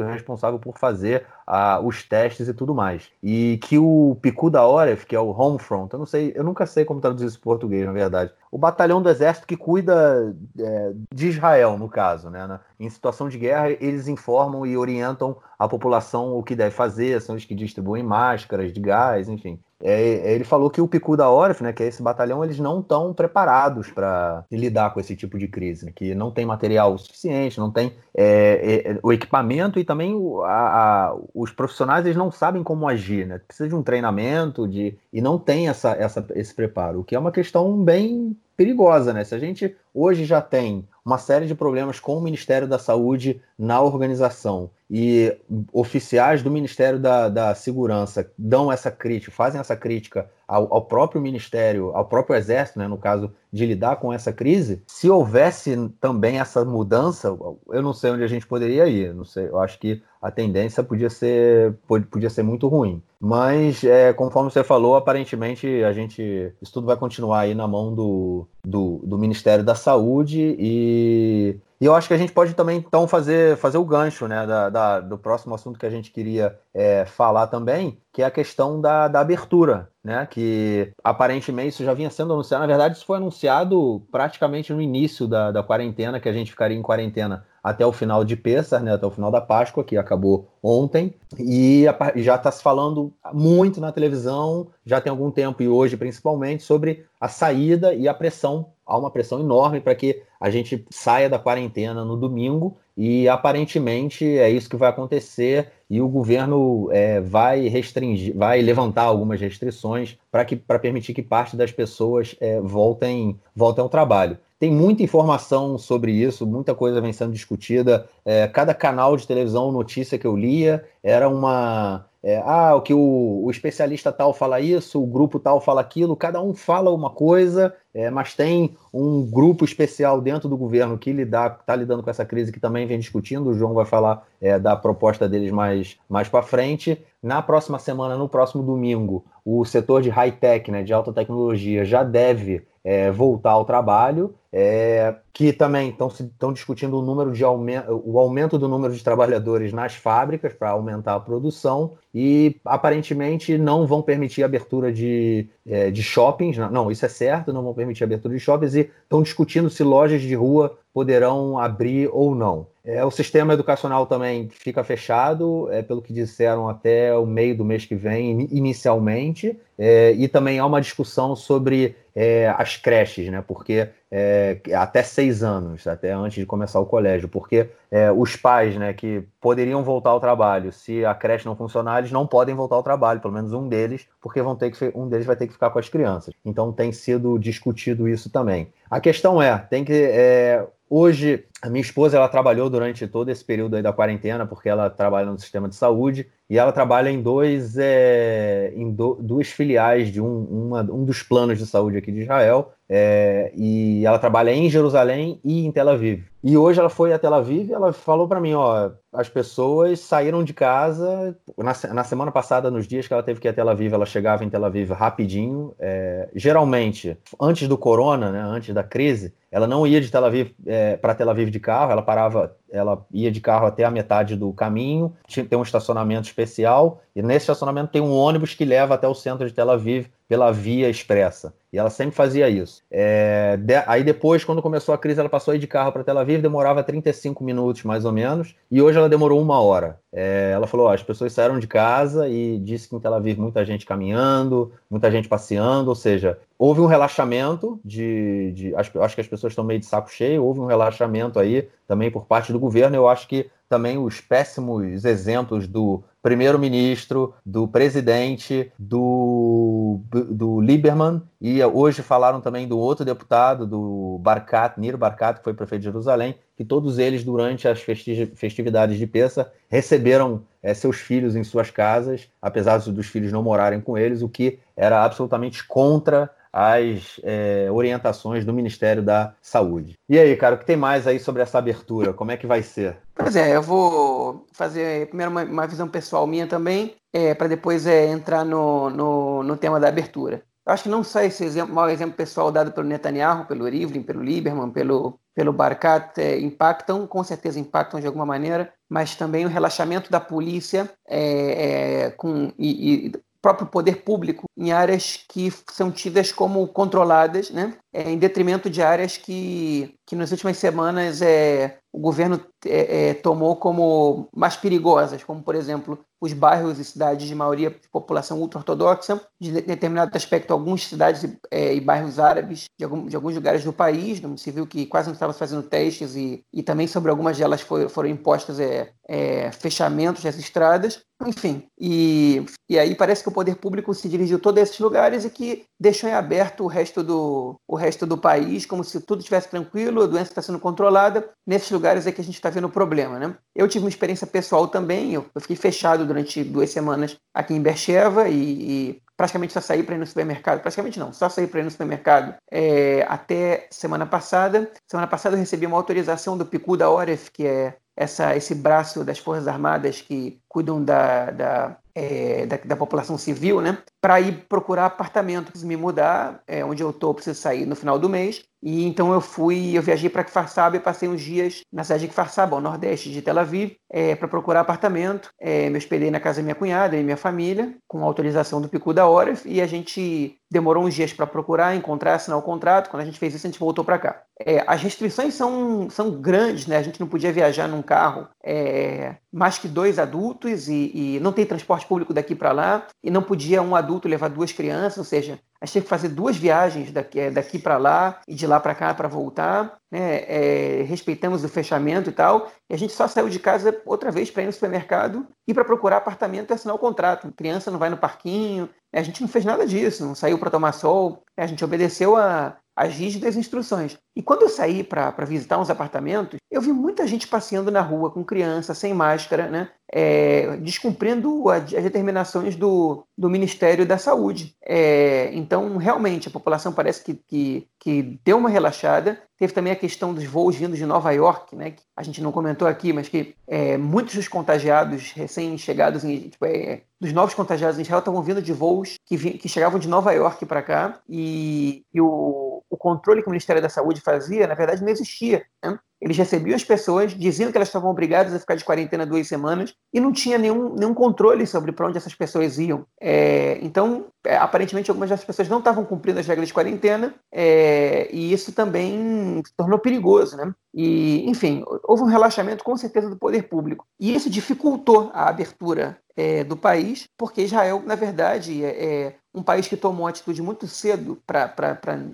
o responsável por fazer ah, os testes e tudo mais. E que o Picu da Oref, que é o Home Front, eu não sei, eu nunca sei como traduzir isso em português, na verdade. O batalhão do exército que cuida é, de Israel, no caso, né? Em situação de guerra, eles informam e orientam a população o que deve fazer, são os que distribuem máscaras de gás, enfim. É, ele falou que o Picu da Orif, né, que é esse batalhão, eles não estão preparados para lidar com esse tipo de crise, né, que não tem material suficiente, não tem é, é, o equipamento e também o, a, a, os profissionais eles não sabem como agir, né, precisa de um treinamento de, e não tem essa, essa, esse preparo, o que é uma questão bem perigosa, né? Se a gente hoje já tem uma série de problemas com o Ministério da Saúde na organização e oficiais do Ministério da, da Segurança dão essa crítica, fazem essa crítica ao, ao, próprio Ministério, ao próprio Exército, né, no caso, de lidar com essa crise, se houvesse também essa mudança, eu não sei onde a gente poderia ir. Não sei, eu acho que a tendência podia ser, podia ser muito ruim. Mas, é, conforme você falou, aparentemente a gente. Isso tudo vai continuar aí na mão do, do, do Ministério da Saúde e e eu acho que a gente pode também, então, fazer, fazer o gancho né, da, da do próximo assunto que a gente queria é, falar também, que é a questão da, da abertura, né? Que aparentemente isso já vinha sendo anunciado. Na verdade, isso foi anunciado praticamente no início da, da quarentena, que a gente ficaria em quarentena até o final de Pessar, né, até o final da Páscoa, que acabou ontem, e já está se falando muito na televisão, já tem algum tempo, e hoje principalmente, sobre a saída e a pressão. Há uma pressão enorme para que a gente saia da quarentena no domingo, e aparentemente é isso que vai acontecer, e o governo é, vai restringir, vai levantar algumas restrições para permitir que parte das pessoas é, voltem, voltem ao trabalho. Tem muita informação sobre isso, muita coisa vem sendo discutida. É, cada canal de televisão, notícia que eu lia, era uma. É, ah, o que o, o, especialista tal fala isso, o grupo tal fala aquilo, cada um fala uma coisa, é, mas tem um grupo especial dentro do governo que está lidando com essa crise que também vem discutindo. O João vai falar é, da proposta deles mais, mais para frente. Na próxima semana, no próximo domingo, o setor de high-tech, né, de alta tecnologia, já deve é, voltar ao trabalho, é, que também estão discutindo o número de aumento, o aumento do número de trabalhadores nas fábricas para aumentar a produção e aparentemente não vão permitir abertura de, é, de shoppings. Não, isso é certo, não vão permitir abertura de shoppings e estão discutindo se lojas de rua poderão abrir ou não. É, o sistema educacional também fica fechado, é, pelo que disseram, até o meio do mês que vem, inicialmente. É, e também há uma discussão sobre é, as creches, né? Porque é, até seis anos, até antes de começar o colégio, porque é, os pais, né, que poderiam voltar ao trabalho, se a creche não funcionar, eles não podem voltar ao trabalho, pelo menos um deles, porque vão ter que um deles vai ter que ficar com as crianças. Então tem sido discutido isso também. A questão é, tem que é, Hoje, a minha esposa ela trabalhou durante todo esse período aí da quarentena, porque ela trabalha no sistema de saúde, e ela trabalha em dois é, em do, duas filiais de um, uma, um dos planos de saúde aqui de Israel, é, e ela trabalha em Jerusalém e em Tel Aviv. E hoje ela foi a Tel Aviv e ela falou para mim, ó, as pessoas saíram de casa na, na, semana passada, nos dias que ela teve que ir a Tel Aviv, ela chegava em Tel Aviv rapidinho. É, geralmente, antes do corona, né, antes da crise, ela não ia de Tel Aviv é, para Tel Aviv de carro, ela parava, ela ia de carro até a metade do caminho, tem um estacionamento especial e nesse estacionamento tem um ônibus que leva até o centro de Tel Aviv pela via expressa. E ela sempre fazia isso. É, de, aí depois, quando começou a crise, ela passou a ir de carro para Tel Aviv, demorava 35 minutos mais ou menos, e hoje ela demorou uma hora. É, ela falou: ó, as pessoas saíram de casa e disse que em Tel Aviv muita gente caminhando, muita gente passeando, ou seja, houve um relaxamento de. de acho, acho que as pessoas estão meio de saco cheio, houve um relaxamento aí também por parte do governo. Eu acho que também os péssimos exemplos do primeiro-ministro, do presidente, do, do Lieberman, e hoje falaram também do outro deputado, do Barkat, Nir Barkat, que foi prefeito de Jerusalém, que todos eles, durante as festividades de Pessa, receberam é, seus filhos em suas casas, apesar dos filhos não morarem com eles, o que era absolutamente contra as é, orientações do Ministério da Saúde. E aí, cara, o que tem mais aí sobre essa abertura? Como é que vai ser? Pois é, eu vou fazer primeiro uma, uma visão pessoal minha também, é, para depois é, entrar no, no, no, tema da abertura. Eu acho que não só esse exemplo, mau exemplo pessoal dado pelo Netanyahu, pelo Rivlin, pelo Lieberman, pelo, pelo Barkat, impactam, com certeza impactam de alguma maneira, mas também o relaxamento da polícia é, é com, e, e próprio poder público em áreas que são tidas como controladas, né? É, em detrimento de áreas que, que nas últimas semanas é, o governo é, é, tomou como mais perigosas, como, por exemplo, os bairros e cidades de maioria de população ultra-ortodoxa, de determinado aspecto, algumas cidades é, e bairros árabes de, algum, de, alguns lugares do país, onde se viu que quase não estava fazendo testes e, e também sobre algumas delas foi, foram impostas é, é, fechamentos das estradas, enfim. E, e aí parece que o poder público se dirigiu todos esses lugares e que deixou em aberto o resto do, o resto do país, como se tudo estivesse tranquilo, a doença está sendo controlada. Nesses lugares é que a gente está vendo o problema, né? Eu tive uma experiência pessoal também, eu, eu fiquei fechado durante duas semanas aqui em Bercheva e, e praticamente só saí para ir no supermercado, praticamente não, só saí para ir no supermercado é, até semana passada. Semana passada eu recebi uma autorização do Picu da Oref, que é essa, esse braço das Forças Armadas que cuidam da, da, é, da, da, população civil, né? Para ir procurar apartamento, me mudar, é, onde eu estou, preciso sair no final do mês. E então eu fui, eu viajei para Kfar Saba e passei uns dias na cidade de Kfar Saba, ao nordeste de Tel Aviv, é, para procurar apartamento. É, me hospedei na casa da minha cunhada e minha família, com autorização do Picu da Oref, e a gente demorou uns dias para procurar, encontrar, assinar o contrato. Quando a gente fez isso, a gente voltou para cá. É, as restrições são, são grandes, né? A gente não podia viajar num carro é, mais que dois adultos e, e não tem transporte público daqui para lá e não podia um adulto levar duas crianças, ou seja, a gente teve que fazer duas viagens daqui, é, daqui para lá e de lá para cá para voltar. Né? É, respeitamos o fechamento e tal. E a gente só saiu de casa outra vez para ir no supermercado e para procurar apartamento e assinar o contrato. A criança não vai no parquinho. Né? A gente não fez nada disso, não saiu para tomar sol. Né? A gente obedeceu a, as rígidas instruções. E quando eu saí para visitar uns apartamentos, eu vi muita gente passeando na rua com criança, sem máscara, né? É, descumprindo as determinações do, do Ministério da Saúde. É, então, realmente, a população parece que, que, que, deu uma relaxada. Teve também a questão dos voos vindos de Nova York, né, que a gente não comentou aqui, mas que é, muitos dos contagiados recém-chegados, tipo, é, dos novos contagiados em Israel, estavam vindo de voos que, vi, que chegavam de Nova York para cá. E, e o, o controle que o Ministério da Saúde fazia, na verdade, não existia. Né? Eles recebiam as pessoas, diziam que elas estavam obrigadas a ficar de quarentena duas semanas e não tinha nenhum, nenhum controle sobre para onde essas pessoas iam. É, então, é, aparentemente, algumas dessas pessoas não estavam cumprindo as regras de quarentena é, e isso também se tornou perigoso, né? E, enfim, houve um relaxamento com certeza do poder público. E isso dificultou a abertura é, do país, porque Israel, na verdade, é, é um país que tomou uma atitude muito cedo para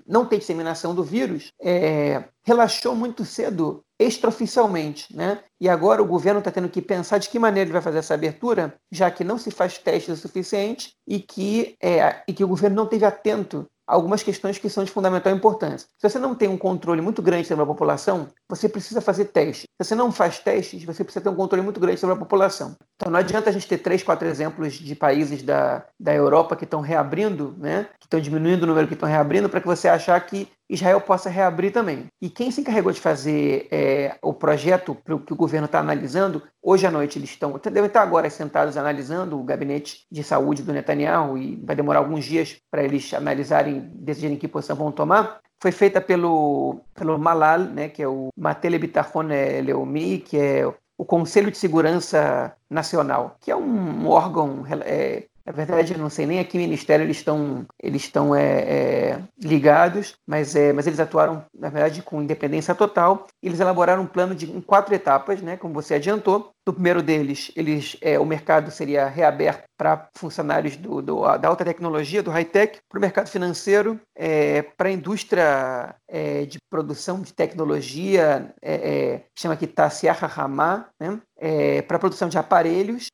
não ter disseminação do vírus, é, relaxou muito cedo extraoficialmente, né? E agora o governo está tendo que pensar de que maneira ele vai fazer essa abertura, já que não se faz teste o suficiente e que, é, e que o governo não esteve atento algumas questões que são de fundamental importância. Se você não tem um controle muito grande sobre a população, você precisa fazer testes. Se você não faz testes, você precisa ter um controle muito grande sobre a população. Então não adianta a gente ter três, quatro exemplos de países da, da Europa que estão reabrindo, né? que estão diminuindo o número que estão reabrindo, para que você achar que Israel possa reabrir também. E quem se encarregou de fazer é, o projeto que o governo está analisando, hoje à noite eles estão, devem estar agora sentados analisando o gabinete de saúde do Netanyahu e vai demorar alguns dias para eles analisarem, decidirem que posição vão tomar foi feita pelo, pelo Malal, né, que é o Matele Bitachon Leomi, que é o Conselho de Segurança Nacional, que é um órgão é, na verdade, eu não sei nem a que ministério eles estão, eles estão é, é, ligados, mas, é, mas eles atuaram, na verdade, com independência total. Eles elaboraram um plano de, em quatro etapas, né, como você adiantou. No primeiro deles, eles, é, o mercado seria reaberto para funcionários do, do, da alta tecnologia, do high-tech, para o mercado financeiro, é, para a indústria é, de produção de tecnologia, é, é chama aqui Tassiaha Ramá, né? É, para a produção de aparelhos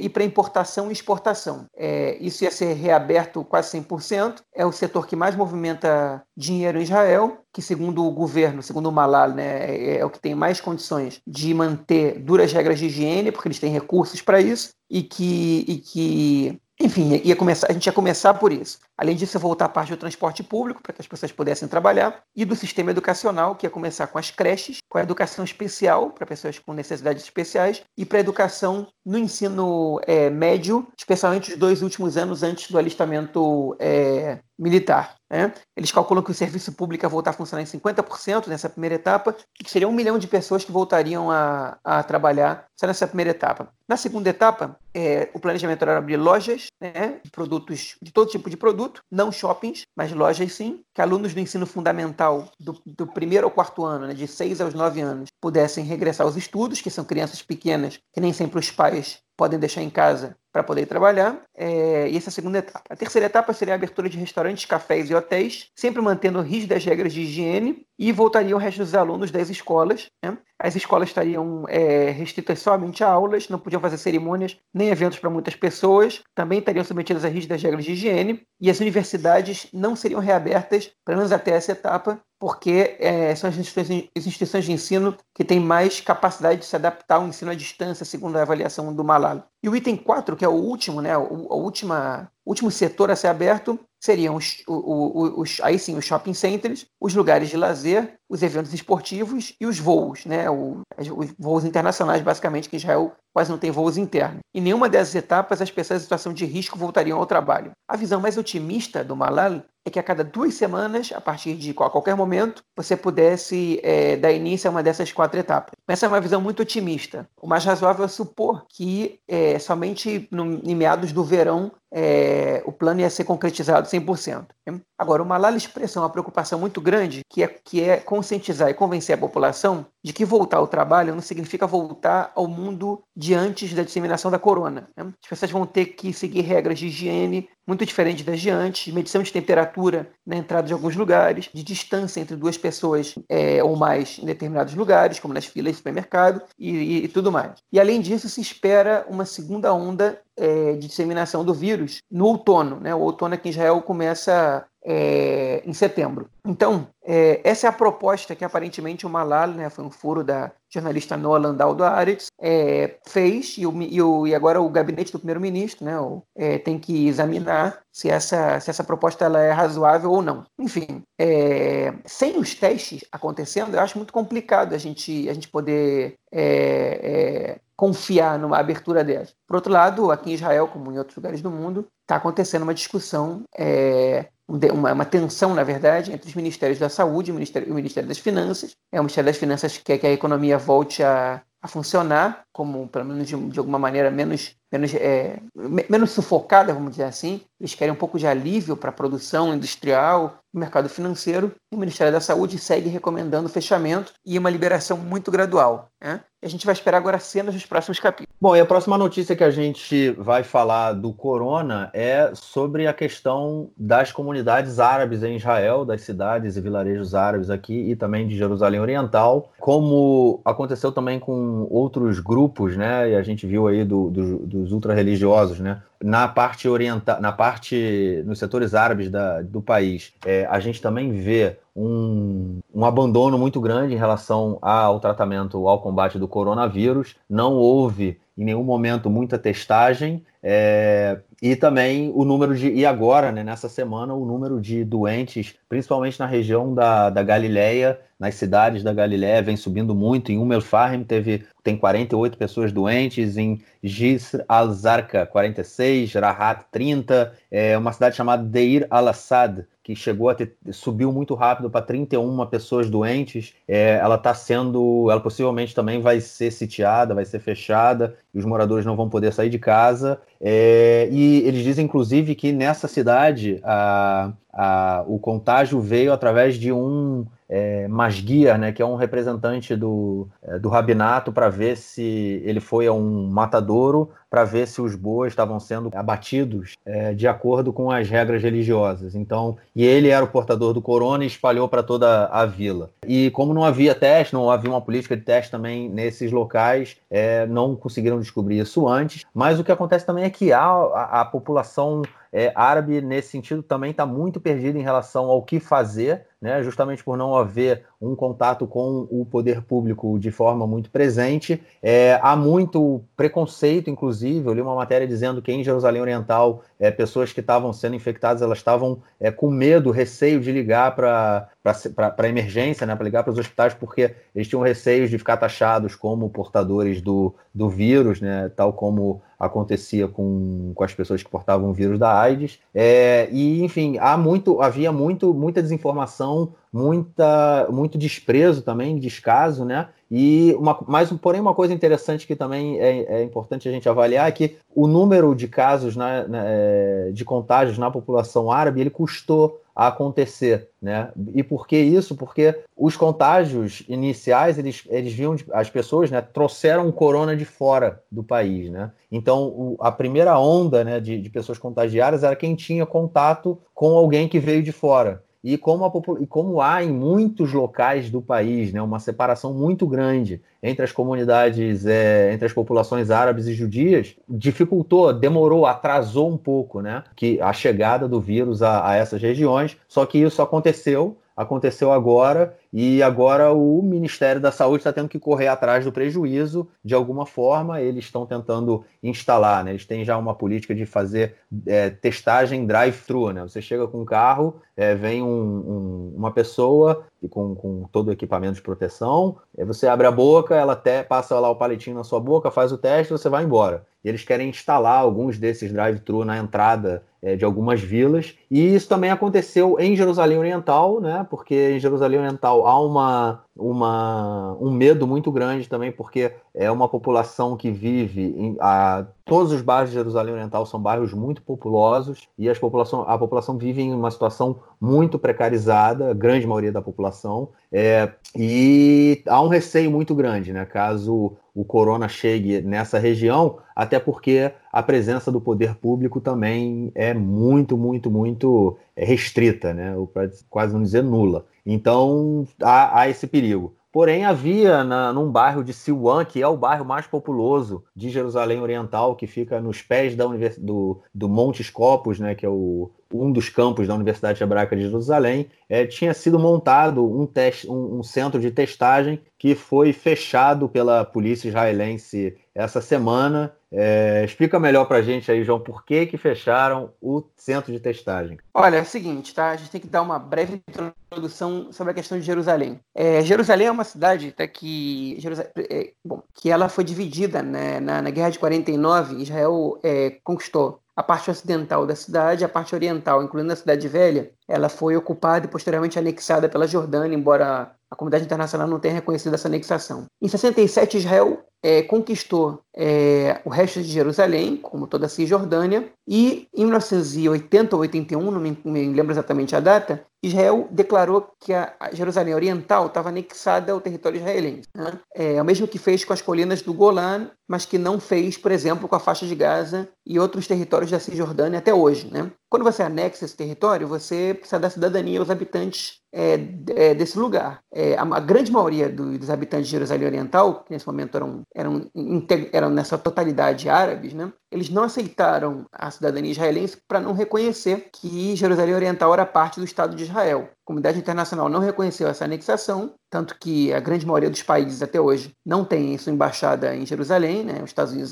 e para importação e exportação. Isso ia ser reaberto quase 100%. É o setor que mais movimenta dinheiro em Israel, que segundo o governo, segundo o Malal, né, é, é o que tem mais condições de manter duras regras de higiene, porque eles têm recursos para isso, e que, e que enfim, ia começar, a gente ia começar por isso. Além disso, voltar a parte do transporte público, para que as pessoas pudessem trabalhar, e do sistema educacional, que ia começar com as creches, com a educação especial, para pessoas com necessidades especiais, e para a educação no ensino é, médio, especialmente os dois últimos anos antes do alistamento é, militar. Né? Eles calculam que o serviço público ia voltar a funcionar em 50% nessa primeira etapa, e que seria um milhão de pessoas que voltariam a, a trabalhar só nessa primeira etapa. Na segunda etapa, é, o planejamento era abrir lojas né, de produtos, de todo tipo de produto, não shoppings, mas lojas sim, que alunos do ensino fundamental do, do primeiro ao quarto ano, né, de 6 aos 9 anos, pudessem regressar aos estudos, que são crianças pequenas, que nem sempre os pais podem deixar em casa para poder trabalhar. É, e essa é a segunda etapa. A terceira etapa seria a abertura de restaurantes, cafés e hotéis, sempre mantendo rígidas regras de higiene, e voltariam o resto dos alunos das escolas. Né? As escolas estariam é, restritas somente a aulas, não podiam fazer cerimônias nem eventos para muitas pessoas, também estariam submetidas a rígidas regras de higiene, e as universidades não seriam reabertas, pelo menos até essa etapa, porque é, são as instituições, as instituições, de ensino que têm mais capacidade de se adaptar ao ensino à distância, segundo a avaliação do Malala. E o item 4, que é o último, né, o, última, último setor a ser aberto, seriam os, os, os, aí sim os shopping centers, os lugares de lazer, os eventos esportivos e os voos, né? O, os voos internacionais, basicamente, que Israel quase não tem voos internos. Em nenhuma dessas etapas as pessoas em situação de risco voltariam ao trabalho. A visão mais otimista do Malal é que a cada duas semanas, a partir de qualquer momento, você pudesse é, dar início a uma dessas quatro etapas. Essa é uma visão muito otimista. O mais razoável é supor que é, somente no, em meados do verão é, o plano ia ser concretizado 100%. Agora, o Malala expressa uma preocupação muito grande, que é, que é conscientizar e convencer a população de que voltar ao trabalho não significa voltar ao mundo de antes da disseminação da corona. Né? As pessoas vão ter que seguir regras de higiene muito diferentes das de antes, medição de temperatura na entrada de alguns lugares, de distância entre duas pessoas é, ou mais em determinados lugares, como nas filas de supermercado e, e, e tudo mais. E além disso, se espera uma segunda onda é, de disseminação do vírus no outono. Né? O outono aqui em Israel começa é, em setembro. Então, é, essa é a proposta que aparentemente o Malal, né, foi um furo da jornalista Noah Landau do Aretz, é, fez e, o, e, o, e, agora o gabinete do primeiro-ministro né, é, tem que examinar se essa, se essa proposta ela é razoável ou não. Enfim, é, sem os testes acontecendo, eu acho muito complicado a gente, a gente poder é, confiar numa abertura dessa. Por outro lado, aqui em Israel, como em outros lugares do mundo, está acontecendo uma discussão é, uma, uma, tensão, na verdade, entre os Ministérios da Saúde e o Ministério, o Ministério das Finanças. É o Ministério das Finanças que quer que a economia volte a, a funcionar como, pelo menos de, de alguma maneira, menos, menos, é, menos sufocada, vamos dizer assim. Eles querem um pouco de alívio para a produção industrial, no mercado financeiro. O Ministério da Saúde segue recomendando o fechamento e uma liberação muito gradual. Né? A gente vai esperar agora cenas dos próximos capítulos. Bom, e a próxima notícia que a gente vai falar do corona é sobre a questão das comunidades árabes em Israel, das cidades e vilarejos árabes aqui e também de Jerusalém Oriental, como aconteceu também com outros grupos, né? E a gente viu aí do, do, dos ultra-religiosos, né? na parte oriental, na parte nos setores árabes da, do país, é, a gente também vê um, um, abandono muito grande em relação ao tratamento, ao combate do coronavírus. Não houve em nenhum momento muita testagem. É, e também o número de. E agora, né, nessa semana, o número de doentes, principalmente na região da, da Galileia, nas cidades da Galileia, vem subindo muito. Em el-Fahim teve, tem 48 pessoas doentes, em Jisr al-Zarqa, 46, Rahat, 30, é uma cidade chamada Deir al-Assad, que chegou a ter, subiu muito rápido para 31 pessoas doentes. É, ela está sendo, ela possivelmente também vai ser sitiada, vai ser fechada e os moradores não vão poder sair de casa. É, e eles dizem, inclusive, que nessa cidade a, o contágio veio através de um é, Masguia, né, que é um representante do, é, do rabinato, para ver se ele foi a um matadouro, para ver se os bois estavam sendo abatidos é, de acordo com as regras religiosas. Então, e ele era o portador do corona e espalhou para toda a vila. E como não havia teste, não havia uma política de teste também nesses locais, é, não conseguiram descobrir isso antes. Mas o que acontece também é que a, a, a população é, árabe, nesse sentido, também está muito perdida em relação ao que fazer, né, justamente por não haver um contato com o poder público de forma muito presente. É, há muito preconceito, inclusive. Eu li uma matéria dizendo que em Jerusalém Oriental, é, pessoas que estavam sendo infectadas elas estavam é, com medo, receio de ligar para a emergência, né, para ligar para os hospitais, porque eles tinham receio de ficar taxados como portadores do, do vírus, né, tal como acontecia com, com as pessoas que portavam o vírus da AIDS. É, e, enfim, há muito, havia muito, muita desinformação, muita, muito desprezo também, descaso, né? E uma, mas, porém, uma coisa interessante que também é, é importante a gente avaliar é que o número de casos na, na, é, de contágios na população árabe ele custou a acontecer, né? E por que isso? Porque os contágios iniciais eles, eles viam as pessoas, né? Trouxeram o corona de fora do país, né? Então o, a primeira onda, né, de, de pessoas contagiadas era quem tinha contato com alguém que veio de fora e como, a, e como há em muitos locais do país né, uma separação muito grande entre as comunidades, é, entre as populações árabes e judias, dificultou, demorou, atrasou um pouco né, que a chegada do vírus a, a essas regiões, só que isso aconteceu aconteceu agora e agora o Ministério da Saúde está tendo que correr atrás do prejuízo de alguma forma. Eles estão tentando instalar, né? eles têm já uma política de fazer é, testagem drive-thru. Né? Você chega com um carro, é, vem um, um, uma pessoa com, com todo o equipamento de proteção, você abre a boca, ela até passa lá o palitinho na sua boca, faz o teste você vai embora. E eles querem instalar alguns desses drive-thru na entrada é, de algumas vilas. E isso também aconteceu em Jerusalém Oriental, né? Porque em Jerusalém Oriental há uma, uma, um medo muito grande também, porque é uma população que vive em, a, todos os bairros de Jerusalém Oriental são bairros muito populosos e as população, a população vive em uma situação muito precarizada, a grande maioria da população, é, e há um receio muito grande, né? Caso o corona chegue nessa região, até porque a presença do poder público também é muito, muito, muito restrita, né? Para quase não dizer nula. Então há, há esse perigo. Porém, havia na, num bairro de Silwan, que é o bairro mais populoso de Jerusalém Oriental, que fica nos pés da univers... do, do Monte Scopus, né, que é o, um dos campos da Universidade Hebraica de Jerusalém, é, tinha sido montado um, teste, um, um, centro de testagem que foi fechado pela polícia israelense essa semana. É, explica melhor para a gente aí, João, por que, que fecharam o centro de testagem? Olha, é o seguinte, tá? A gente tem que dar uma breve introdução sobre a questão de Jerusalém. É, Jerusalém é uma cidade até que, é, bom, que ela foi dividida né, na, na Guerra de 49, Israel é, conquistou a parte ocidental da cidade, a parte oriental, incluindo a cidade velha, ela foi ocupada e posteriormente anexada pela Jordânia, embora a comunidade internacional não tenha reconhecido essa anexação. Em 67, Israel é, conquistou é, o resto de Jerusalém, como toda a Cisjordânia, e em 1980 ou 81, não me, me lembro exatamente a data, Israel declarou que a Jerusalém Oriental estava anexada ao território israelense. Né? É, o mesmo que fez com as colinas do Golan, mas que não fez, por exemplo, com a faixa de Gaza e outros territórios da Cisjordânia até hoje. Né? Quando você anexa esse território, você precisa dar cidadania aos habitantes é, é, desse lugar. É, a, a, grande maioria do, dos habitantes de Jerusalém Oriental, que nesse momento eram, eram, eram nessa totalidade árabes, né, eles não aceitaram a cidadania israelense para não reconhecer que Jerusalém Oriental era parte do Estado de Israel. Comunidade internacional não reconheceu essa anexação, tanto que a grande maioria dos países até hoje não tem sua embaixada em Jerusalém. Né? Os Estados Unidos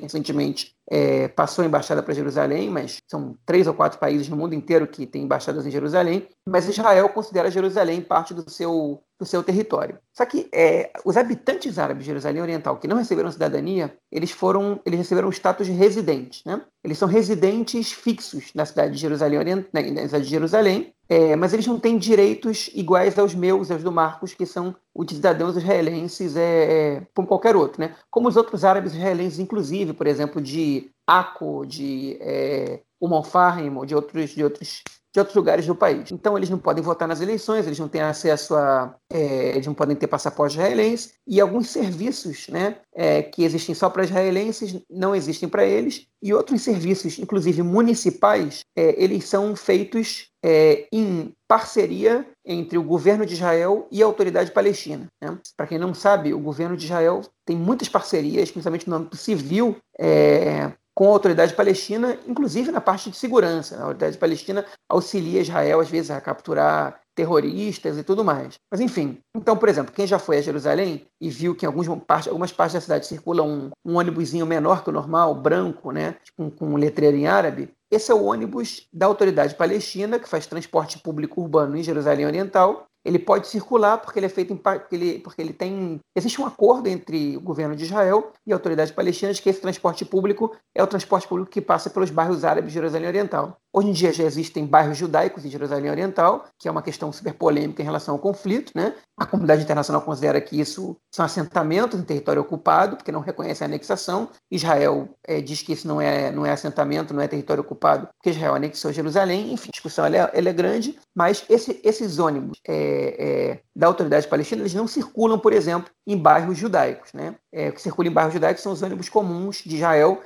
recentemente é, passou a embaixada para Jerusalém, mas são três ou quatro países no mundo inteiro que têm embaixadas em Jerusalém. Mas Israel considera Jerusalém parte do seu do seu território. Só que é, os habitantes árabes de Jerusalém Oriental que não receberam cidadania, eles foram, eles receberam o status de residentes, né? Eles são residentes fixos na cidade de Jerusalém na cidade de Jerusalém, é, mas eles não têm direitos iguais aos meus, aos do Marcos, que são os cidadãos israelenses, é, é, como qualquer outro, né? Como os outros árabes israelenses, inclusive, por exemplo, de Aco, de é, Umm ou de outros, de outros de outros lugares do país. Então, eles não podem votar nas eleições, eles não têm acesso a. É, eles não podem ter passaporte israelense, e alguns serviços né, é, que existem só para israelenses não existem para eles, e outros serviços, inclusive municipais, é, eles são feitos é, em parceria entre o governo de Israel e a autoridade palestina. Né? Para quem não sabe, o governo de Israel tem muitas parcerias, principalmente no âmbito civil, é, com a autoridade palestina, inclusive na parte de segurança. A autoridade palestina auxilia Israel, às vezes, a capturar terroristas e tudo mais. Mas, enfim. Então, por exemplo, quem já foi a Jerusalém e viu que em algumas partes, algumas partes da cidade circula um, um ônibusinho menor que o normal, branco, né, com, com um letreiro em árabe, esse é o ônibus da autoridade palestina, que faz transporte público urbano em Jerusalém Oriental, ele pode circular porque ele é feito em, porque ele, porque ele tem existe um acordo entre o governo de Israel e a autoridade palestina de que esse transporte público é o transporte público que passa pelos bairros árabes de Jerusalém Oriental. Hoje em dia já existem bairros judaicos em Jerusalém Oriental, que é uma questão super polêmica em relação ao conflito, né? A comunidade internacional considera que isso são assentamentos em território ocupado, porque não reconhece a anexação. Israel é, diz que isso não é, não é assentamento, não é território ocupado, porque Israel anexou Jerusalém. Enfim, a discussão ela é, ela é grande, mas esse, esses ônibus é, da autoridade palestina eles não circulam, por exemplo, em bairros judaicos. Né? É, que circula em bairros judaicos são os ônibus comuns de Israel,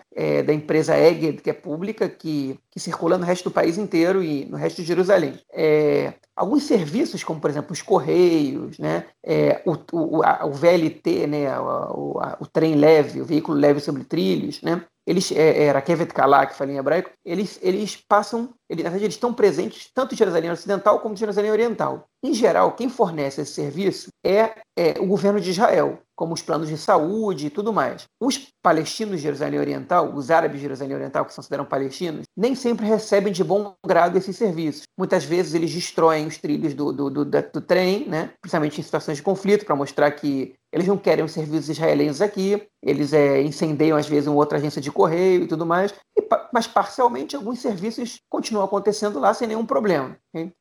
da empresa Eged, que é pública, que, que circula no resto do país inteiro e no resto de Jerusalém. É, alguns serviços, como por exemplo os Correios, né, é, o, o, a, o, VLT, né, o, a, o, trem leve, o veículo leve sobre trilhos, né, eles, é, era Kevet Kalá, que fala em hebraico, eles, eles passam, eles, na verdade, eles estão presentes tanto em Jerusalém Ocidental como em Jerusalém Oriental. Em geral, quem fornece esse serviço é, é o governo de Israel como os planos de saúde e tudo mais. Os palestinos de Jerusalém Oriental, os árabes de Jerusalém Oriental, que se consideram palestinos, nem sempre recebem de bom grado esses serviços. Muitas vezes eles destroem os trilhos do, do, do, do trem, né? principalmente em situações de conflito, para mostrar que eles não querem os serviços israelenses aqui, eles é, incendeiam às vezes uma outra agência de correio e tudo mais, e, mas parcialmente alguns serviços continuam acontecendo lá sem nenhum problema.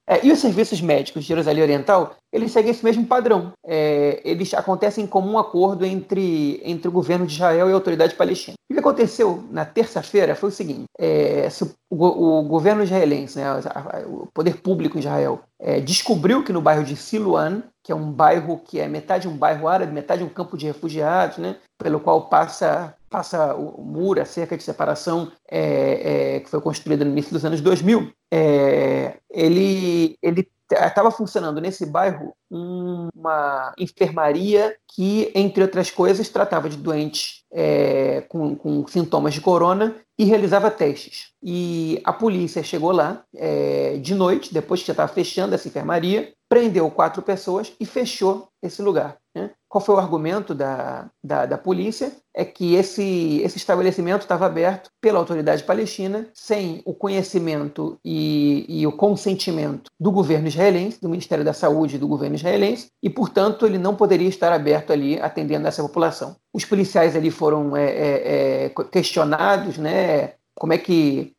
É, e os serviços médicos de Jerusalém Oriental, eles seguem esse mesmo padrão. É, eles acontecem em comum acordo entre, entre o governo de Israel e a autoridade palestina. O que aconteceu na terça-feira foi o seguinte: é, o, o, governo israelense, né, o poder público em Israel, é, descobriu que no bairro de Siluan, que é um bairro que é metade um bairro árabe, metade um campo de refugiados, né, pelo qual passa passa o muro, a cerca de separação é, é, que foi construída no início dos anos 2000, é, ele ele estava funcionando nesse bairro uma enfermaria que, entre outras coisas, tratava de doentes é, com, com, sintomas de corona e realizava testes. E a polícia chegou lá é, de noite, depois que já estava fechando essa enfermaria, prendeu quatro pessoas e fechou esse lugar. Né? Qual foi o argumento da, da, da, polícia? É que esse, esse estabelecimento estava aberto pela autoridade palestina, sem o conhecimento e, e, o consentimento do governo israelense, do Ministério da Saúde e do governo israelense, e, portanto, ele não poderia estar aberto ali atendendo essa população. Os policiais ali foram é, é, é questionados, né? Como é que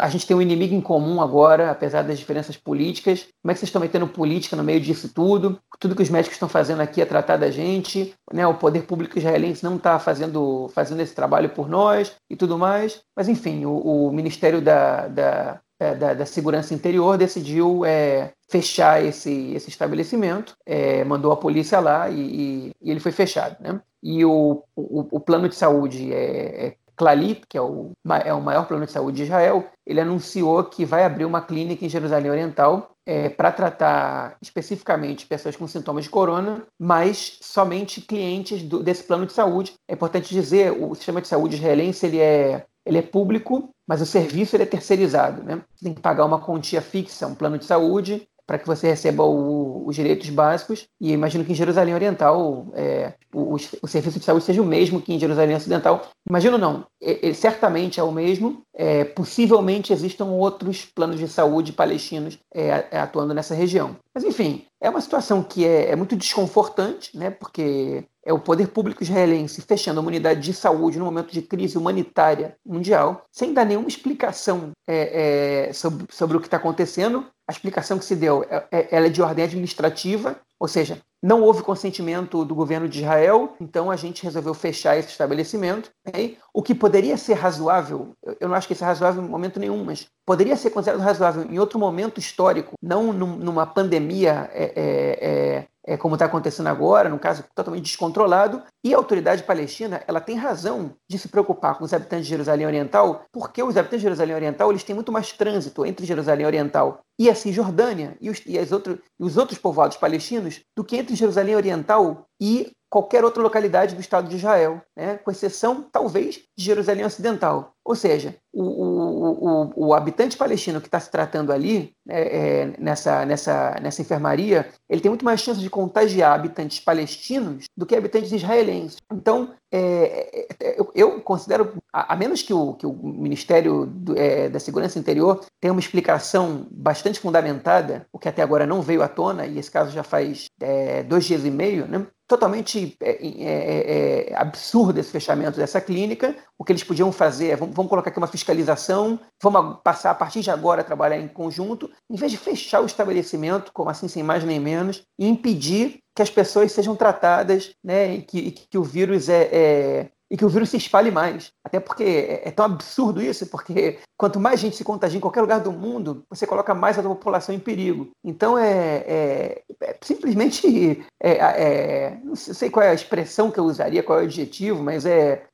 a gente tem um inimigo em comum agora, apesar das diferenças políticas. Como é que vocês estão metendo política no meio disso tudo? Tudo que os médicos estão fazendo aqui é tratar da gente, né? O poder público israelense não está fazendo, fazendo esse trabalho por nós e tudo mais. Mas, enfim, o, o Ministério da, da, da, da, Segurança Interior decidiu é, fechar esse, esse estabelecimento, é, mandou a polícia lá e, e, e, ele foi fechado. Né? E o, o, o plano de saúde é, é Clali, que é o, é o maior plano de saúde de Israel, ele anunciou que vai abrir uma clínica em Jerusalém Oriental é, para tratar especificamente pessoas com sintomas de corona, mas somente clientes do, desse plano de saúde. É importante dizer, o sistema de saúde israelense ele é, ele é público, mas o serviço ele é terceirizado. Né? Você tem que pagar uma quantia fixa, um plano de saúde, para que você receba o, os direitos básicos. E imagino que em Jerusalém Oriental é, o, o, serviço de saúde seja o mesmo que em Jerusalém Ocidental. Imagino não, ele, certamente é o mesmo. É, possivelmente existam outros planos de saúde palestinos é, atuando nessa região. Mas enfim, é uma situação que é, é muito desconfortante, né? Porque é o poder público israelense fechando a unidade de saúde no momento de crise humanitária mundial, sem dar nenhuma explicação é, é, sobre, sobre o que está acontecendo. A explicação que se deu é, é, ela é de ordem administrativa, ou seja, não houve consentimento do governo de Israel, então a gente resolveu fechar esse estabelecimento. O que poderia ser razoável, eu não acho que isso é razoável em momento nenhum, mas poderia ser considerado razoável em outro momento histórico, não numa pandemia é, é, como está acontecendo agora, num caso totalmente descontrolado, e a autoridade palestina ela tem razão de se preocupar com os habitantes de Jerusalém Oriental, porque os habitantes de Jerusalém Oriental eles têm muito mais trânsito entre Jerusalém Oriental e a Cisjordânia e os, e as outro, e os outros povoados palestinos do que entre Jerusalém Oriental e qualquer outra localidade do Estado de Israel, né? com exceção, talvez, de Jerusalém Ocidental. Ou seja, o, o, o, o habitante palestino que está se tratando ali, né, é, nessa, nessa, nessa enfermaria, ele tem muito mais chance de contagiar habitantes palestinos do que habitantes israelenses. Então, é, é, eu, eu, considero, a, a, menos que o, que o Ministério do, é, da Segurança Interior tenha uma explicação bastante fundamentada, o que até agora não veio à tona, e esse caso já faz é, dois dias e meio, né? Totalmente é, é, é, absurdo esse fechamento dessa clínica. O que eles podiam fazer é, vamos, vamos, colocar aqui uma fiscalização, vamos passar a partir de agora a trabalhar em conjunto, em vez de fechar o estabelecimento, como assim, sem mais nem menos, e impedir que as pessoas sejam tratadas, né, e que, e que o vírus é, é e que o vírus se espalhe mais. Até porque é, é tão absurdo isso, porque quanto mais gente se contagia em qualquer lugar do mundo, você coloca mais a população em perigo. Então é, é, é simplesmente é, é, não sei qual é a expressão que eu usaria, qual é o adjetivo, mas é,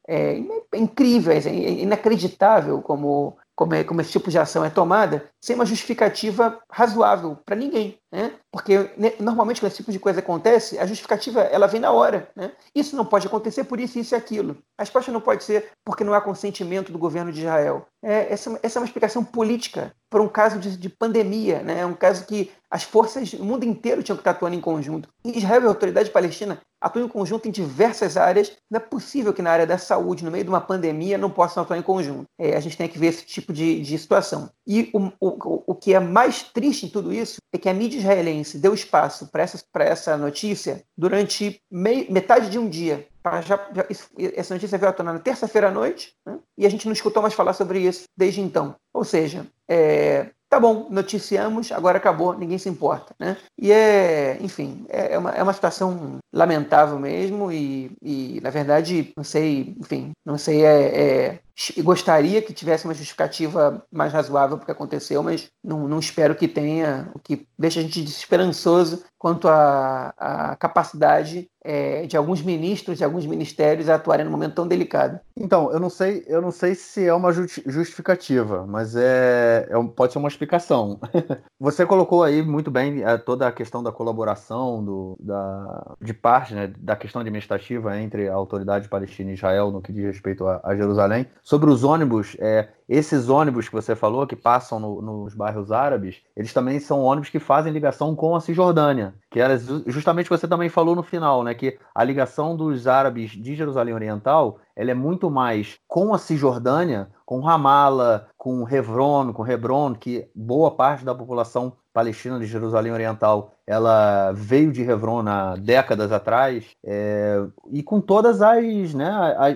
incrível, é inacreditável como como, é, como esse tipo de ação é tomada, sem uma justificativa razoável para ninguém. Né? Porque né, normalmente quando esse tipo de coisa acontece, a justificativa ela vem na hora. Né? Isso não pode acontecer por isso, isso e aquilo. A resposta não pode ser porque não há consentimento do governo de Israel. É, essa, essa é uma explicação política para um caso de, de pandemia, né? Um caso que as forças, o mundo inteiro tinham que estar atuando em conjunto. Israel e a autoridade palestina atuam em conjunto em diversas áreas. Não é possível que na área da saúde, no meio de uma pandemia, não possam atuar em conjunto. É, a gente tem que ver esse tipo de, de situação. E o, o, o que é mais triste em tudo isso é que a mídia israelense deu espaço para essa, essa notícia durante mei, metade de um dia. Já, já, essa notícia veio à tona na terça-feira à noite né? e a gente não escutou mais falar sobre isso desde então. Ou seja, é, tá bom, noticiamos, agora acabou, ninguém se importa, né? E é, enfim, é, é uma, é uma situação lamentável mesmo e, e, na verdade, não sei, enfim, não sei, é, é gostaria que tivesse uma justificativa mais razoável para o que aconteceu, mas não, não espero que tenha, o que deixa a gente desesperançoso quanto à, capacidade é, de alguns ministros e alguns ministérios a atuarem num momento tão delicado. Então, eu não sei, eu não sei se é uma justificativa, mas é, é pode ser uma explicação. Você colocou aí muito bem é, toda a questão da colaboração do, da, de parte né, da questão administrativa entre a autoridade palestina e Israel no que diz respeito a, a Jerusalém. Sobre os ônibus, é, esses ônibus que você falou, que passam no, nos bairros árabes, eles também são ônibus que fazem ligação com a Cisjordânia, que era justamente o que você também falou no final, né? Que a ligação dos árabes de Jerusalém Oriental ela é muito mais com a Cisjordânia, com Ramala, com Hebron, com Hebron, que boa parte da população palestina de Jerusalém Oriental ela veio de Hebron há décadas atrás, é, e com todas as, né,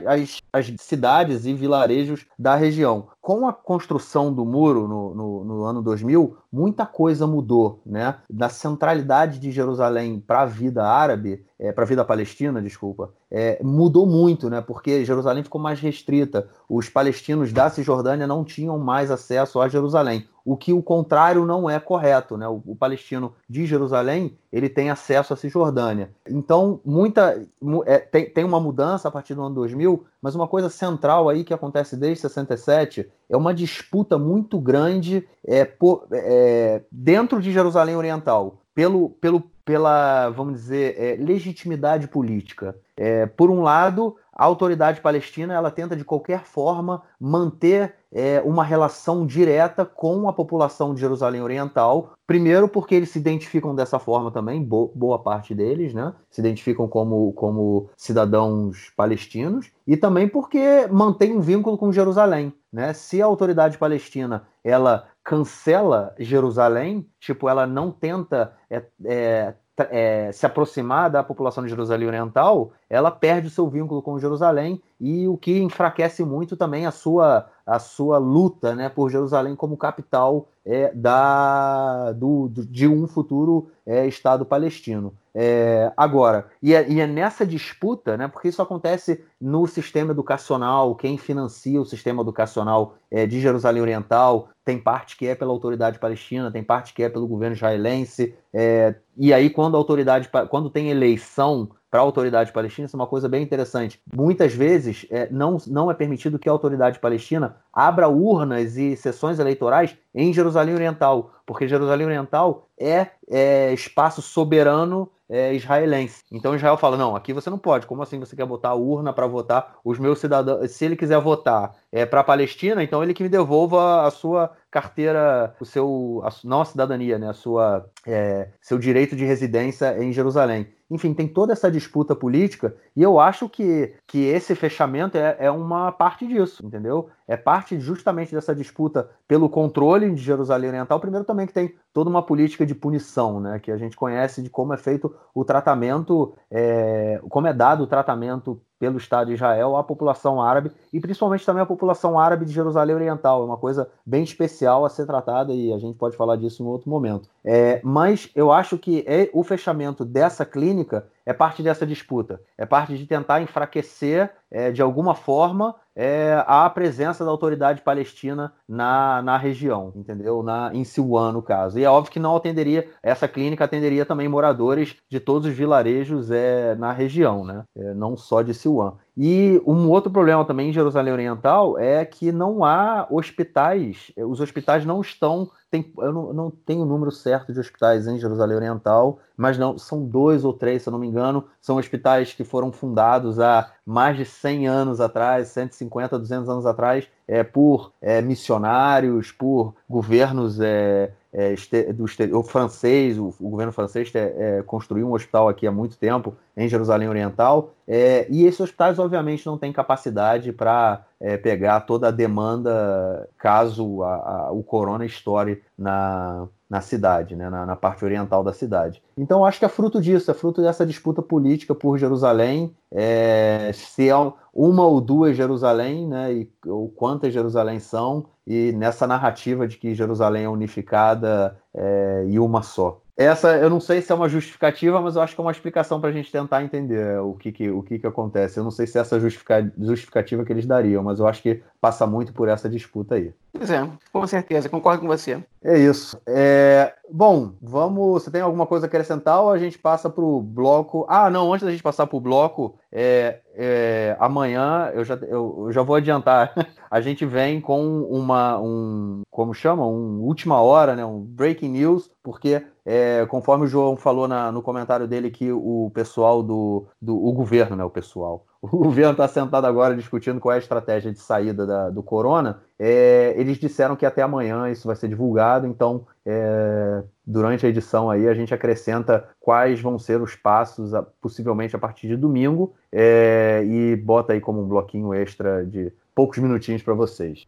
as, as, cidades e vilarejos da região. Com a construção do muro no, no, no ano 2000, muita coisa mudou, né? Da centralidade de Jerusalém para a vida árabe, é, para a vida palestina, desculpa, é, mudou muito, né? Porque Jerusalém ficou mais restrita. Os palestinos da Cisjordânia não tinham mais acesso a Jerusalém. O que o contrário não é correto, né? O, o palestino de Jerusalém ele tem acesso à Cisjordânia. Então, muita é, tem, tem uma mudança a partir do ano 2000, mas uma coisa central aí que acontece desde 67 é uma disputa muito grande é, por, é, dentro de Jerusalém Oriental pelo, pelo pela, vamos dizer, é, legitimidade política. É, por um lado, a autoridade palestina ela tenta de qualquer forma manter é, uma relação direta com a população de Jerusalém Oriental. Primeiro, porque eles se identificam dessa forma também, bo boa parte deles, né? Se identificam como, como cidadãos palestinos, e também porque mantém um vínculo com Jerusalém. Né? Se a autoridade palestina ela cancela Jerusalém, tipo, ela não tenta é, é, é, se aproximar da população de Jerusalém Oriental, ela perde o seu vínculo com Jerusalém e o que enfraquece muito também a sua, a sua luta né, por Jerusalém como capital é, da, do, de um futuro é, Estado palestino. É, agora, e é, e é, nessa disputa, né, porque isso acontece no sistema educacional, quem financia o sistema educacional é, de Jerusalém Oriental, tem parte que é pela autoridade palestina, tem parte que é pelo governo israelense, é, e aí quando a autoridade, quando tem eleição para a autoridade palestina, isso é uma coisa bem interessante. Muitas vezes é, não, não é permitido que a autoridade palestina abra urnas e sessões eleitorais em Jerusalém Oriental, porque Jerusalém Oriental é, é espaço soberano é, israelense. Então Israel fala: não, aqui você não pode. Como assim você quer botar a urna para votar os meus cidadãos? Se ele quiser votar é, para a Palestina, então ele que me devolva a sua carteira, o seu, a, não a cidadania, né, a sua, é, seu direito de residência em Jerusalém. Enfim, tem toda essa disputa política e eu acho que, que esse fechamento é, é uma parte disso, entendeu? É parte justamente dessa disputa pelo controle de Jerusalém Oriental. Primeiro também que tem toda uma política de punição, né, que a gente conhece de como é feito o tratamento, é, como é dado o tratamento pelo Estado de Israel à população árabe e principalmente também à população árabe de Jerusalém Oriental. É uma coisa bem especial a ser tratada e a gente pode falar disso em outro momento. É, mas eu acho que é, o fechamento dessa clínica é parte dessa disputa, é parte de tentar enfraquecer é, de alguma forma é, a presença da autoridade palestina na, na região, entendeu? Na, em Silwan, no caso. E é óbvio que não atenderia, essa clínica atenderia também moradores de todos os vilarejos é, na região, né? É, não só de Silwan. E um outro problema também em Jerusalém Oriental é que não há hospitais, os hospitais não estão. Tem, eu não, não tenho o número certo de hospitais em Jerusalém Oriental, mas não são dois ou três, se eu não me engano. São hospitais que foram fundados há mais de 100 anos atrás, 150, 200 anos atrás, é, por é, missionários, por governos é, é, do o francês, o, o governo francês é, construiu um hospital aqui há muito tempo em Jerusalém Oriental, é, e esses hospitais obviamente não têm capacidade para é, pegar toda a demanda caso a, a, o corona estoure na, na cidade, né, na, na, parte oriental da cidade. Então acho que é fruto disso, é fruto dessa disputa política por Jerusalém, é, se é uma ou duas Jerusalém, né, e, ou quantas Jerusalém são, e nessa narrativa de que Jerusalém é unificada é, e uma só. Essa eu não sei se é uma justificativa, mas eu acho que é uma explicação para a gente tentar entender o que, que o que, que acontece. Eu não sei se é essa justificativa que eles dariam, mas eu acho que passa muito por essa disputa aí. Pois é, com certeza, concordo com você. É isso. É... Bom, vamos. Você tem alguma coisa a acrescentar ou a gente passa para o bloco? Ah, não, antes da gente passar para o bloco, é, é, amanhã eu já, eu, eu, já vou adiantar. A gente vem com uma, um, como chama? Um última hora, né? Um breaking news, porque é, conforme o João falou na, no comentário dele que o pessoal do, do o governo, né? O pessoal, o governo está sentado agora discutindo qual é a estratégia de saída da, do corona. É, eles disseram que até amanhã isso vai ser divulgado, então é, durante a edição aí a gente acrescenta quais vão ser os passos, a, possivelmente a partir de domingo, é, e bota aí como um bloquinho extra de poucos minutinhos para vocês.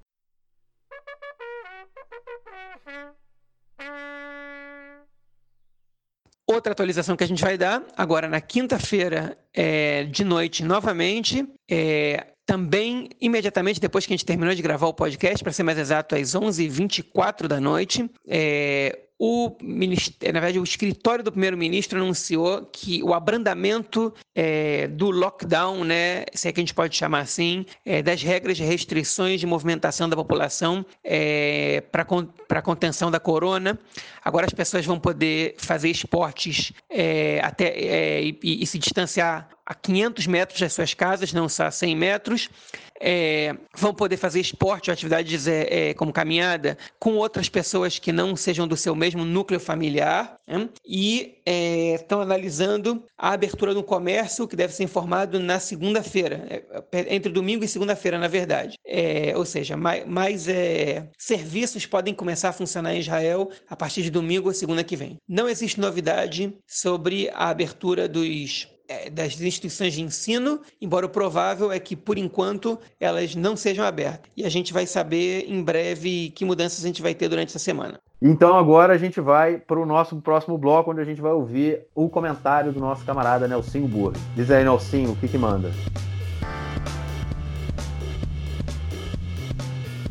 Outra atualização que a gente vai dar agora na quinta-feira é, de noite novamente. É, também, imediatamente depois que a gente terminou de gravar o podcast, para ser mais exato, às 11h24 da noite, é, o ministério, na verdade, o escritório do primeiro-ministro anunciou que o abrandamento é, do lockdown, né, se é que a gente pode chamar assim, é, das regras de restrições de movimentação da população é, para contenção da corona. Agora as pessoas vão poder fazer esportes é, até é, e, e se distanciar a 500 metros das suas casas, não só a 100 metros. É, vão poder fazer esporte ou atividades é, é, como caminhada com outras pessoas que não sejam do seu mesmo núcleo familiar. Né? E é, estão analisando a abertura do comércio, que deve ser informado na segunda-feira, é, entre domingo e segunda-feira, na verdade. É, ou seja, mais, mais serviços podem começar a funcionar em Israel a partir de domingo ou segunda que vem. Não existe novidade sobre a abertura dos é, das instituições de ensino, embora o provável é que, por enquanto, elas não sejam abertas. E a gente vai saber em breve que mudanças a gente vai ter durante essa semana. Então agora a gente vai para o nosso próximo bloco, onde a gente vai ouvir o comentário do nosso camarada Nelsinho Burri. Diz aí, Nelsinho, o que que manda?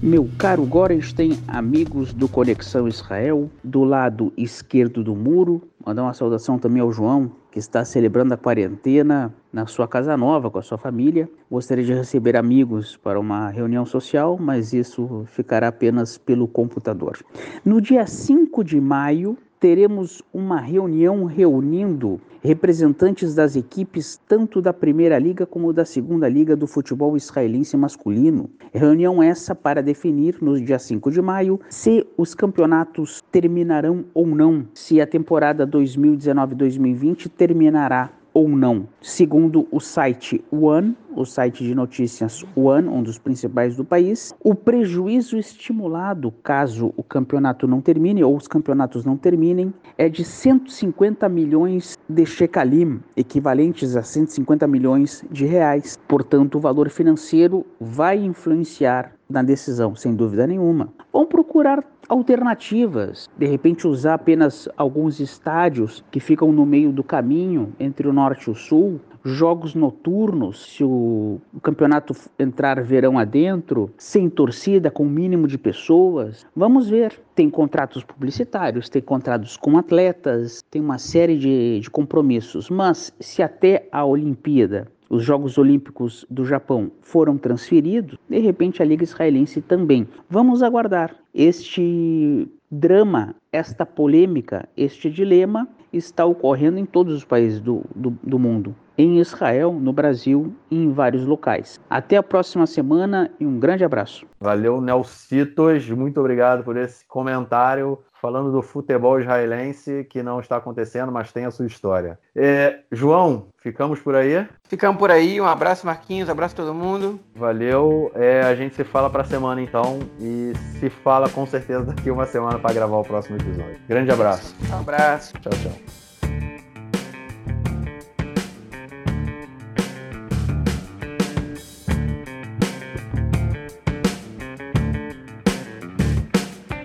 Meu caro Gorenstein, amigos do Conexão Israel, do lado esquerdo do muro, mandar uma saudação também ao João, que está celebrando a quarentena na sua casa nova com a sua família. Gostaria de receber amigos para uma reunião social, mas isso ficará apenas pelo computador. No dia 5 de maio, teremos uma reunião reunindo representantes das equipes tanto da Primeira Liga como da Segunda Liga do futebol israelense masculino. Reunião essa para definir, no dia 5 de maio, se os campeonatos terminarão ou não, se a temporada 2019-2020 terminará ou não. Segundo o site One, o site de notícias One, um dos principais do país, o prejuízo estimulado caso o campeonato não termine ou os campeonatos não terminem é de 150 milhões de shekalim, equivalentes a 150 milhões de reais. Portanto, o valor financeiro vai influenciar na decisão, sem dúvida nenhuma. Vão procurar alternativas, de repente usar apenas alguns estádios que ficam no meio do caminho entre o norte e o sul, jogos noturnos, se o, campeonato entrar verão adentro, sem torcida, com o mínimo de pessoas. Vamos ver. Tem contratos publicitários, tem contratos com atletas, tem uma série de, de compromissos. Mas se até a Olimpíada os Jogos Olímpicos do Japão foram transferidos, de repente a Liga Israelense também. Vamos aguardar. Este drama, esta polêmica, este dilema está ocorrendo em todos os países do, do, do mundo. Em Israel, no Brasil e em vários locais. Até a próxima semana e um grande abraço. Valeu, Nelcitos. Muito obrigado por esse comentário falando do futebol israelense que não está acontecendo, mas tem a sua história. É, João, ficamos por aí? Ficamos por aí. Um abraço, Marquinhos. Um abraço a todo mundo. Valeu. É, a gente se fala para a semana então e se fala com certeza daqui uma semana para gravar o próximo episódio. Grande abraço. Um abraço. Tchau, tchau.